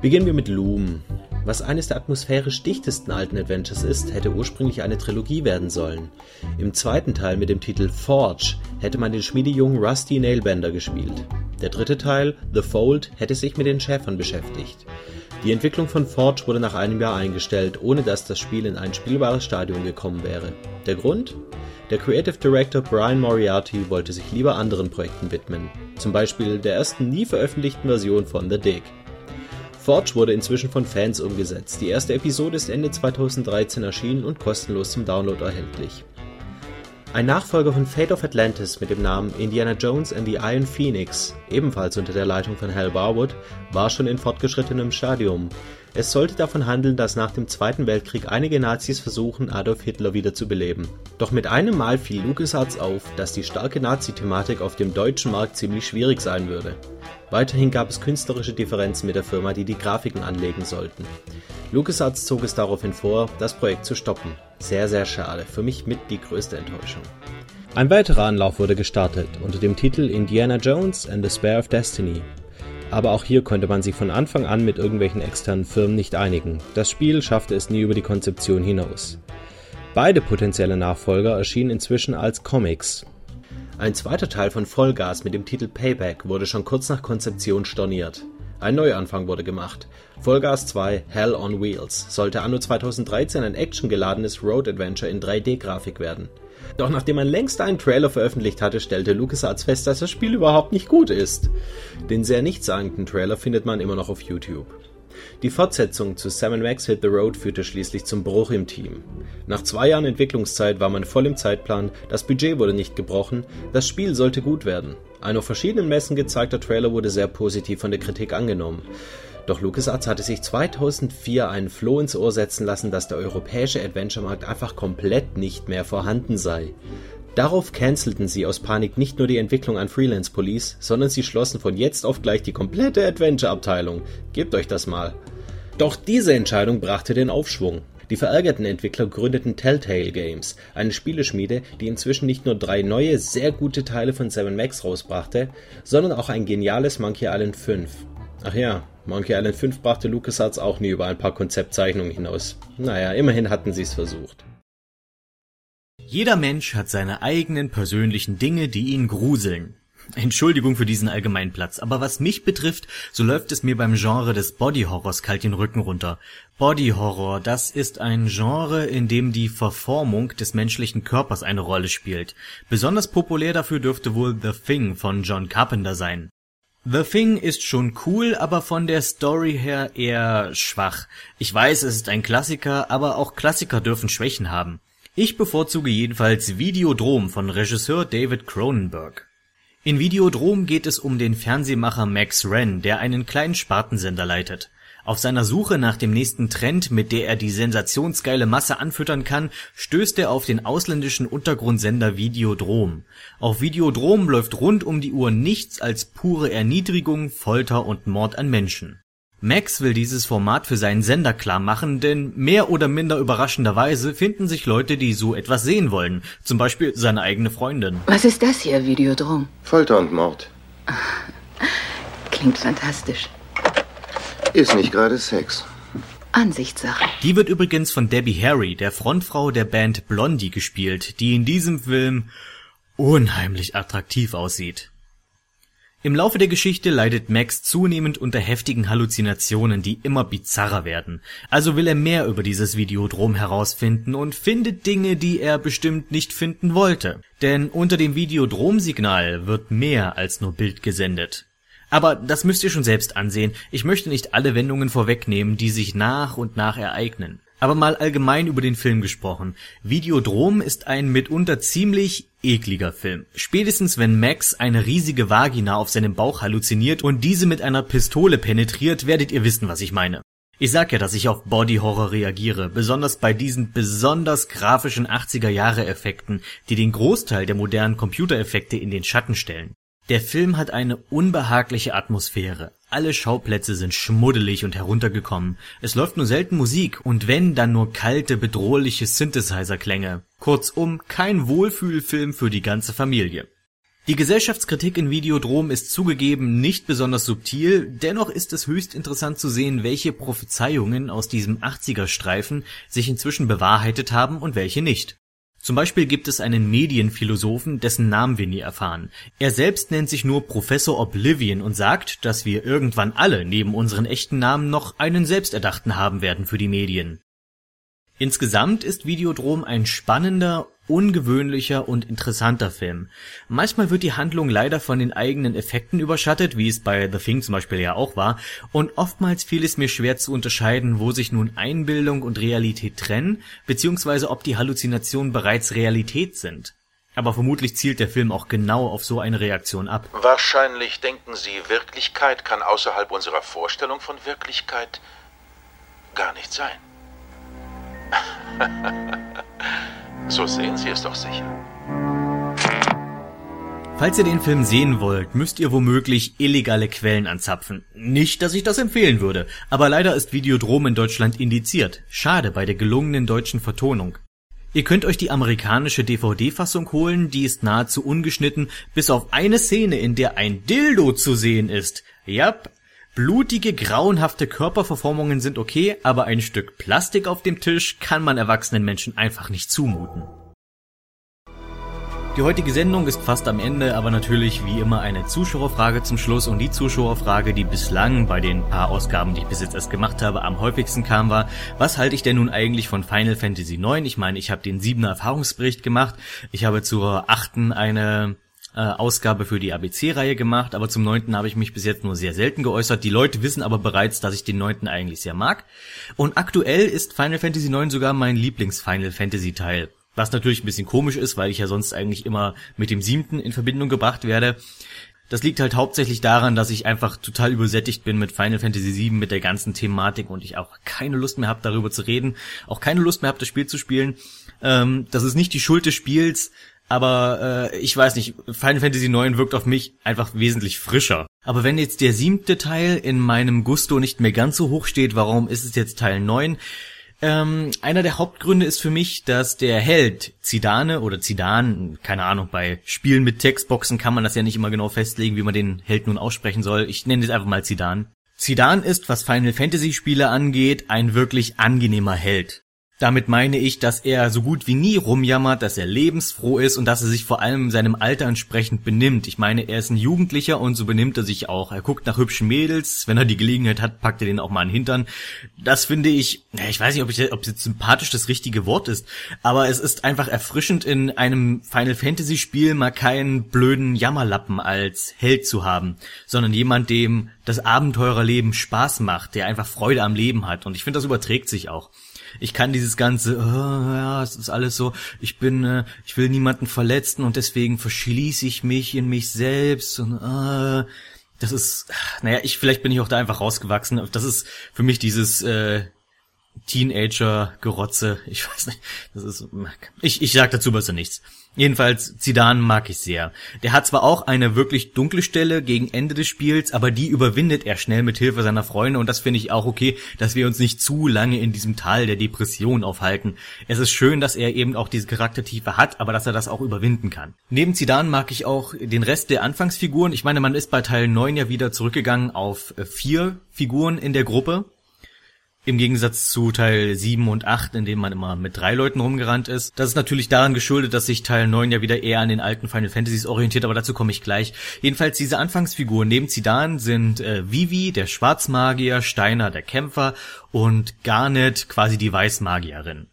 Beginnen wir mit Loom. Was eines der atmosphärisch dichtesten alten Adventures ist, hätte ursprünglich eine Trilogie werden sollen. Im zweiten Teil mit dem Titel Forge hätte man den schmiedejungen Rusty Nailbender gespielt. Der dritte Teil, The Fold, hätte sich mit den Schäfern beschäftigt. Die Entwicklung von Forge wurde nach einem Jahr eingestellt, ohne dass das Spiel in ein spielbares Stadium gekommen wäre. Der Grund? Der Creative Director Brian Moriarty wollte sich lieber anderen Projekten widmen, zum Beispiel der ersten nie veröffentlichten Version von The Dig. Forge wurde inzwischen von Fans umgesetzt. Die erste Episode ist Ende 2013 erschienen und kostenlos zum Download erhältlich. Ein Nachfolger von Fate of Atlantis mit dem Namen Indiana Jones and the Iron Phoenix, ebenfalls unter der Leitung von Hal Barwood, war schon in fortgeschrittenem Stadium. Es sollte davon handeln, dass nach dem Zweiten Weltkrieg einige Nazis versuchen, Adolf Hitler wieder zu beleben. Doch mit einem Mal fiel LucasArts auf, dass die starke Nazi-Thematik auf dem deutschen Markt ziemlich schwierig sein würde. Weiterhin gab es künstlerische Differenzen mit der Firma, die die Grafiken anlegen sollten. LucasArts zog es daraufhin vor, das Projekt zu stoppen. Sehr, sehr schade. Für mich mit die größte Enttäuschung. Ein weiterer Anlauf wurde gestartet unter dem Titel Indiana Jones and the Spare of Destiny. Aber auch hier konnte man sich von Anfang an mit irgendwelchen externen Firmen nicht einigen. Das Spiel schaffte es nie über die Konzeption hinaus. Beide potenzielle Nachfolger erschienen inzwischen als Comics, ein zweiter Teil von Vollgas mit dem Titel Payback wurde schon kurz nach Konzeption storniert. Ein Neuanfang wurde gemacht. Vollgas 2 Hell on Wheels sollte anno 2013 ein actiongeladenes Road Adventure in 3D-Grafik werden. Doch nachdem man längst einen Trailer veröffentlicht hatte, stellte LucasArts fest, dass das Spiel überhaupt nicht gut ist. Den sehr nichtssagenden Trailer findet man immer noch auf YouTube. Die Fortsetzung zu Sam Max Hit the Road führte schließlich zum Bruch im Team. Nach zwei Jahren Entwicklungszeit war man voll im Zeitplan, das Budget wurde nicht gebrochen, das Spiel sollte gut werden. Ein auf verschiedenen Messen gezeigter Trailer wurde sehr positiv von der Kritik angenommen. Doch LucasArts hatte sich 2004 einen Floh ins Ohr setzen lassen, dass der europäische Adventure-Markt einfach komplett nicht mehr vorhanden sei. Darauf cancelten sie aus Panik nicht nur die Entwicklung an Freelance Police, sondern sie schlossen von jetzt auf gleich die komplette Adventure-Abteilung. Gebt euch das mal. Doch diese Entscheidung brachte den Aufschwung. Die verärgerten Entwickler gründeten Telltale Games, eine Spieleschmiede, die inzwischen nicht nur drei neue, sehr gute Teile von 7 Max rausbrachte, sondern auch ein geniales Monkey Island 5. Ach ja, Monkey Island 5 brachte LucasArts auch nie über ein paar Konzeptzeichnungen hinaus. Naja, immerhin hatten sie es versucht. Jeder Mensch hat seine eigenen persönlichen Dinge, die ihn gruseln. Entschuldigung für diesen Allgemeinplatz, aber was mich betrifft, so läuft es mir beim Genre des Body Horrors kalt den Rücken runter. Body Horror, das ist ein Genre, in dem die Verformung des menschlichen Körpers eine Rolle spielt. Besonders populär dafür dürfte wohl The Thing von John Carpenter sein. The Thing ist schon cool, aber von der Story her eher schwach. Ich weiß, es ist ein Klassiker, aber auch Klassiker dürfen Schwächen haben. Ich bevorzuge jedenfalls Videodrom von Regisseur David Cronenberg. In Videodrom geht es um den Fernsehmacher Max Wren, der einen kleinen Spartensender leitet. Auf seiner Suche nach dem nächsten Trend, mit der er die sensationsgeile Masse anfüttern kann, stößt er auf den ausländischen Untergrundsender Videodrom. Auf Videodrom läuft rund um die Uhr nichts als pure Erniedrigung, Folter und Mord an Menschen Max will dieses Format für seinen Sender klar machen, denn mehr oder minder überraschenderweise finden sich Leute, die so etwas sehen wollen. Zum Beispiel seine eigene Freundin. Was ist das hier, Videodrom? Folter und Mord. Klingt fantastisch. Ist nicht gerade Sex. Ansichtssache. Die wird übrigens von Debbie Harry, der Frontfrau der Band Blondie, gespielt, die in diesem Film unheimlich attraktiv aussieht. Im Laufe der Geschichte leidet Max zunehmend unter heftigen Halluzinationen, die immer bizarrer werden. Also will er mehr über dieses Videodrom herausfinden und findet Dinge, die er bestimmt nicht finden wollte. Denn unter dem Videodrom-Signal wird mehr als nur Bild gesendet. Aber das müsst ihr schon selbst ansehen. Ich möchte nicht alle Wendungen vorwegnehmen, die sich nach und nach ereignen. Aber mal allgemein über den Film gesprochen. Videodrom ist ein mitunter ziemlich ekliger Film. Spätestens wenn Max eine riesige Vagina auf seinem Bauch halluziniert und diese mit einer Pistole penetriert, werdet ihr wissen, was ich meine. Ich sag ja, dass ich auf Body Horror reagiere, besonders bei diesen besonders grafischen 80er Jahre Effekten, die den Großteil der modernen Computereffekte in den Schatten stellen. Der Film hat eine unbehagliche Atmosphäre. Alle Schauplätze sind schmuddelig und heruntergekommen. Es läuft nur selten Musik und wenn, dann nur kalte, bedrohliche Synthesizer-Klänge. Kurzum, kein Wohlfühlfilm für die ganze Familie. Die Gesellschaftskritik in Videodrom ist zugegeben nicht besonders subtil, dennoch ist es höchst interessant zu sehen, welche Prophezeiungen aus diesem 80er-Streifen sich inzwischen bewahrheitet haben und welche nicht. Zum Beispiel gibt es einen Medienphilosophen, dessen Namen wir nie erfahren. Er selbst nennt sich nur Professor Oblivion und sagt, dass wir irgendwann alle neben unseren echten Namen noch einen selbsterdachten haben werden für die Medien. Insgesamt ist Videodrom ein spannender, ungewöhnlicher und interessanter Film. Manchmal wird die Handlung leider von den eigenen Effekten überschattet, wie es bei The Thing zum Beispiel ja auch war, und oftmals fiel es mir schwer zu unterscheiden, wo sich nun Einbildung und Realität trennen, beziehungsweise ob die Halluzinationen bereits Realität sind. Aber vermutlich zielt der Film auch genau auf so eine Reaktion ab. Wahrscheinlich denken Sie, Wirklichkeit kann außerhalb unserer Vorstellung von Wirklichkeit gar nicht sein. So sehen Sie es doch sicher. Falls ihr den Film sehen wollt, müsst ihr womöglich illegale Quellen anzapfen. Nicht, dass ich das empfehlen würde, aber leider ist Videodrom in Deutschland indiziert. Schade bei der gelungenen deutschen Vertonung. Ihr könnt euch die amerikanische DVD-Fassung holen, die ist nahezu ungeschnitten, bis auf eine Szene, in der ein Dildo zu sehen ist. Jap, Blutige, grauenhafte Körperverformungen sind okay, aber ein Stück Plastik auf dem Tisch kann man erwachsenen Menschen einfach nicht zumuten. Die heutige Sendung ist fast am Ende, aber natürlich wie immer eine Zuschauerfrage zum Schluss und die Zuschauerfrage, die bislang bei den paar Ausgaben, die ich bis jetzt erst gemacht habe, am häufigsten kam, war, was halte ich denn nun eigentlich von Final Fantasy IX? Ich meine, ich habe den siebener Erfahrungsbericht gemacht, ich habe zur achten eine äh, Ausgabe für die ABC-Reihe gemacht, aber zum neunten habe ich mich bis jetzt nur sehr selten geäußert. Die Leute wissen aber bereits, dass ich den neunten eigentlich sehr mag. Und aktuell ist Final Fantasy IX sogar mein Lieblings-Final Fantasy-Teil. Was natürlich ein bisschen komisch ist, weil ich ja sonst eigentlich immer mit dem siebten in Verbindung gebracht werde. Das liegt halt hauptsächlich daran, dass ich einfach total übersättigt bin mit Final Fantasy VII, mit der ganzen Thematik und ich auch keine Lust mehr habe, darüber zu reden, auch keine Lust mehr habe, das Spiel zu spielen. Ähm, das ist nicht die Schuld des Spiels, aber äh, ich weiß nicht, Final Fantasy IX wirkt auf mich einfach wesentlich frischer. Aber wenn jetzt der siebte Teil in meinem Gusto nicht mehr ganz so hoch steht, warum ist es jetzt Teil 9? Ähm, einer der Hauptgründe ist für mich, dass der Held Zidane oder Zidan, keine Ahnung, bei Spielen mit Textboxen kann man das ja nicht immer genau festlegen, wie man den Held nun aussprechen soll. Ich nenne es einfach mal Zidan. Zidan ist, was Final Fantasy Spiele angeht, ein wirklich angenehmer Held. Damit meine ich, dass er so gut wie nie rumjammert, dass er lebensfroh ist und dass er sich vor allem seinem Alter entsprechend benimmt. Ich meine, er ist ein Jugendlicher und so benimmt er sich auch. Er guckt nach hübschen Mädels, wenn er die Gelegenheit hat, packt er den auch mal an den Hintern. Das finde ich, ich weiß nicht, ob, ich, ob jetzt sympathisch das richtige Wort ist, aber es ist einfach erfrischend in einem Final Fantasy Spiel mal keinen blöden Jammerlappen als Held zu haben, sondern jemand, dem das Abenteurerleben Spaß macht, der einfach Freude am Leben hat und ich finde, das überträgt sich auch ich kann dieses ganze, oh, ja, es ist alles so, ich bin, äh, ich will niemanden verletzen und deswegen verschließe ich mich in mich selbst und äh, das ist, naja, ich vielleicht bin ich auch da einfach rausgewachsen. Das ist für mich dieses äh, Teenager-Gerotze. Ich weiß nicht. Das ist. Ich, ich sag dazu besser nichts. Jedenfalls, Zidane mag ich sehr. Der hat zwar auch eine wirklich dunkle Stelle gegen Ende des Spiels, aber die überwindet er schnell mit Hilfe seiner Freunde und das finde ich auch okay, dass wir uns nicht zu lange in diesem Tal der Depression aufhalten. Es ist schön, dass er eben auch diese Charaktertiefe hat, aber dass er das auch überwinden kann. Neben Zidane mag ich auch den Rest der Anfangsfiguren. Ich meine, man ist bei Teil 9 ja wieder zurückgegangen auf vier Figuren in der Gruppe. Im Gegensatz zu Teil 7 und 8, in dem man immer mit drei Leuten rumgerannt ist. Das ist natürlich daran geschuldet, dass sich Teil 9 ja wieder eher an den alten Final Fantasies orientiert, aber dazu komme ich gleich. Jedenfalls diese Anfangsfiguren neben Zidane sind äh, Vivi, der Schwarzmagier, Steiner, der Kämpfer und Garnet, quasi die Weißmagierin.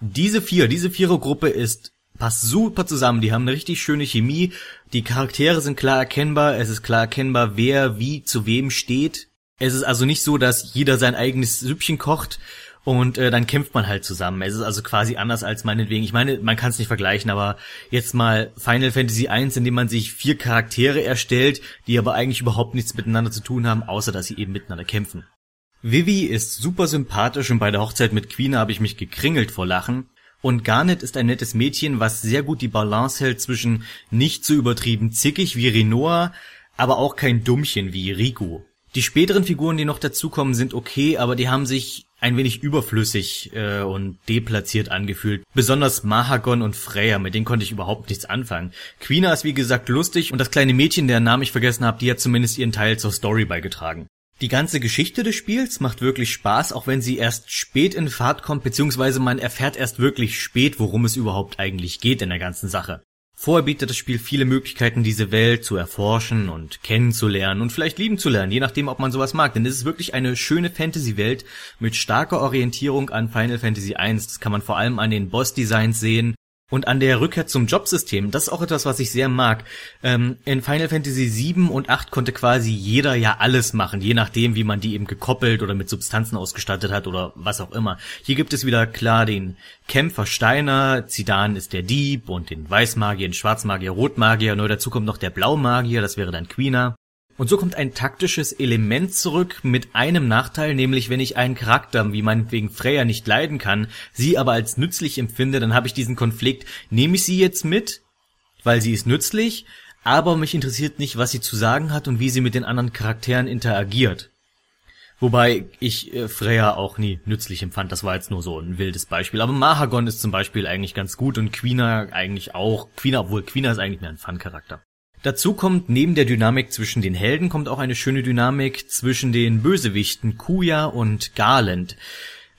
Diese vier, diese Vierergruppe ist passt super zusammen. Die haben eine richtig schöne Chemie. Die Charaktere sind klar erkennbar. Es ist klar erkennbar, wer wie zu wem steht es ist also nicht so, dass jeder sein eigenes Süppchen kocht und äh, dann kämpft man halt zusammen. Es ist also quasi anders als meinetwegen. Ich meine, man kann es nicht vergleichen, aber jetzt mal Final Fantasy 1, in dem man sich vier Charaktere erstellt, die aber eigentlich überhaupt nichts miteinander zu tun haben, außer dass sie eben miteinander kämpfen. Vivi ist super sympathisch und bei der Hochzeit mit Queen habe ich mich gekringelt vor Lachen. Und Garnet ist ein nettes Mädchen, was sehr gut die Balance hält zwischen nicht zu übertrieben zickig wie Renoir, aber auch kein Dummchen wie Riku. Die späteren Figuren, die noch dazukommen, sind okay, aber die haben sich ein wenig überflüssig äh, und deplatziert angefühlt. Besonders Mahagon und Freya, mit denen konnte ich überhaupt nichts anfangen. Quina ist wie gesagt lustig und das kleine Mädchen, deren Namen ich vergessen habe, die hat zumindest ihren Teil zur Story beigetragen. Die ganze Geschichte des Spiels macht wirklich Spaß, auch wenn sie erst spät in Fahrt kommt, beziehungsweise man erfährt erst wirklich spät, worum es überhaupt eigentlich geht in der ganzen Sache. Vorher bietet das Spiel viele Möglichkeiten, diese Welt zu erforschen und kennenzulernen und vielleicht lieben zu lernen, je nachdem, ob man sowas mag. Denn es ist wirklich eine schöne Fantasy-Welt mit starker Orientierung an Final Fantasy I. Das kann man vor allem an den Boss-Designs sehen und an der Rückkehr zum Jobsystem, das ist auch etwas, was ich sehr mag. Ähm, in Final Fantasy 7 und 8 konnte quasi jeder ja alles machen, je nachdem, wie man die eben gekoppelt oder mit Substanzen ausgestattet hat oder was auch immer. Hier gibt es wieder klar den Kämpfer Steiner, Zidane ist der Dieb und den Weißmagier, den Schwarzmagier, Rotmagier, neu dazu kommt noch der Blaumagier, das wäre dann Quina. Und so kommt ein taktisches Element zurück mit einem Nachteil, nämlich wenn ich einen Charakter wie meinetwegen Freya nicht leiden kann, sie aber als nützlich empfinde, dann habe ich diesen Konflikt, nehme ich sie jetzt mit, weil sie ist nützlich, aber mich interessiert nicht, was sie zu sagen hat und wie sie mit den anderen Charakteren interagiert. Wobei ich äh, Freya auch nie nützlich empfand, das war jetzt nur so ein wildes Beispiel. Aber Mahagon ist zum Beispiel eigentlich ganz gut und Quina eigentlich auch. Quina, obwohl Quina ist eigentlich mehr ein Fun-Charakter. Dazu kommt neben der Dynamik zwischen den Helden kommt auch eine schöne Dynamik zwischen den Bösewichten Kuya und Garland.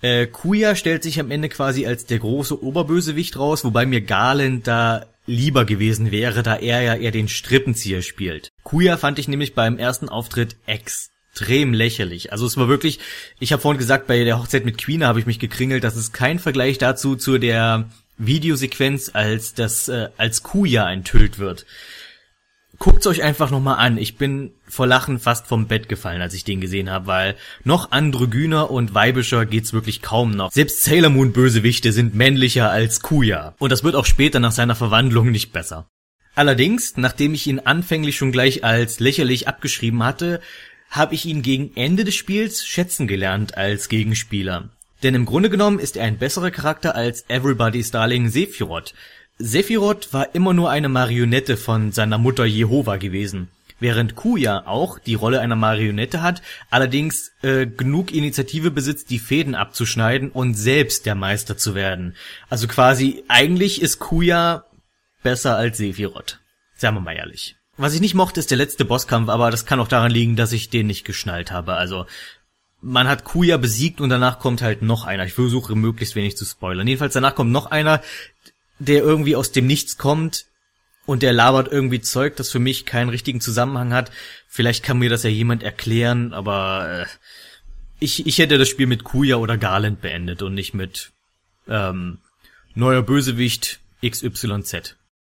Äh, Kuya stellt sich am Ende quasi als der große Oberbösewicht raus, wobei mir Garland da lieber gewesen wäre, da er ja eher den Strippenzieher spielt. Kuya fand ich nämlich beim ersten Auftritt extrem lächerlich. Also es war wirklich, ich habe vorhin gesagt, bei der Hochzeit mit Queen habe ich mich gekringelt, das ist kein Vergleich dazu zu der Videosequenz, als das äh, als Kuya enthüllt wird. Guckt's euch einfach nochmal an. Ich bin vor Lachen fast vom Bett gefallen, als ich den gesehen habe, weil noch androgyner und weibischer geht's wirklich kaum noch. Selbst Sailor Moon Bösewichte sind männlicher als Kuya. Und das wird auch später nach seiner Verwandlung nicht besser. Allerdings, nachdem ich ihn anfänglich schon gleich als lächerlich abgeschrieben hatte, habe ich ihn gegen Ende des Spiels schätzen gelernt als Gegenspieler. Denn im Grunde genommen ist er ein besserer Charakter als Everybody's Darling Sephiroth, Sephiroth war immer nur eine Marionette von seiner Mutter Jehova gewesen, während Kuya auch die Rolle einer Marionette hat, allerdings äh, genug Initiative besitzt, die Fäden abzuschneiden und selbst der Meister zu werden. Also quasi, eigentlich ist Kuya besser als Sephiroth. Sagen wir mal ehrlich. Was ich nicht mochte, ist der letzte Bosskampf, aber das kann auch daran liegen, dass ich den nicht geschnallt habe. Also man hat Kuya besiegt und danach kommt halt noch einer. Ich versuche möglichst wenig zu spoilern. Jedenfalls danach kommt noch einer, der irgendwie aus dem Nichts kommt und der labert irgendwie Zeug, das für mich keinen richtigen Zusammenhang hat. Vielleicht kann mir das ja jemand erklären, aber äh, ich, ich hätte das Spiel mit Kuya oder Garland beendet und nicht mit ähm, neuer Bösewicht XYZ.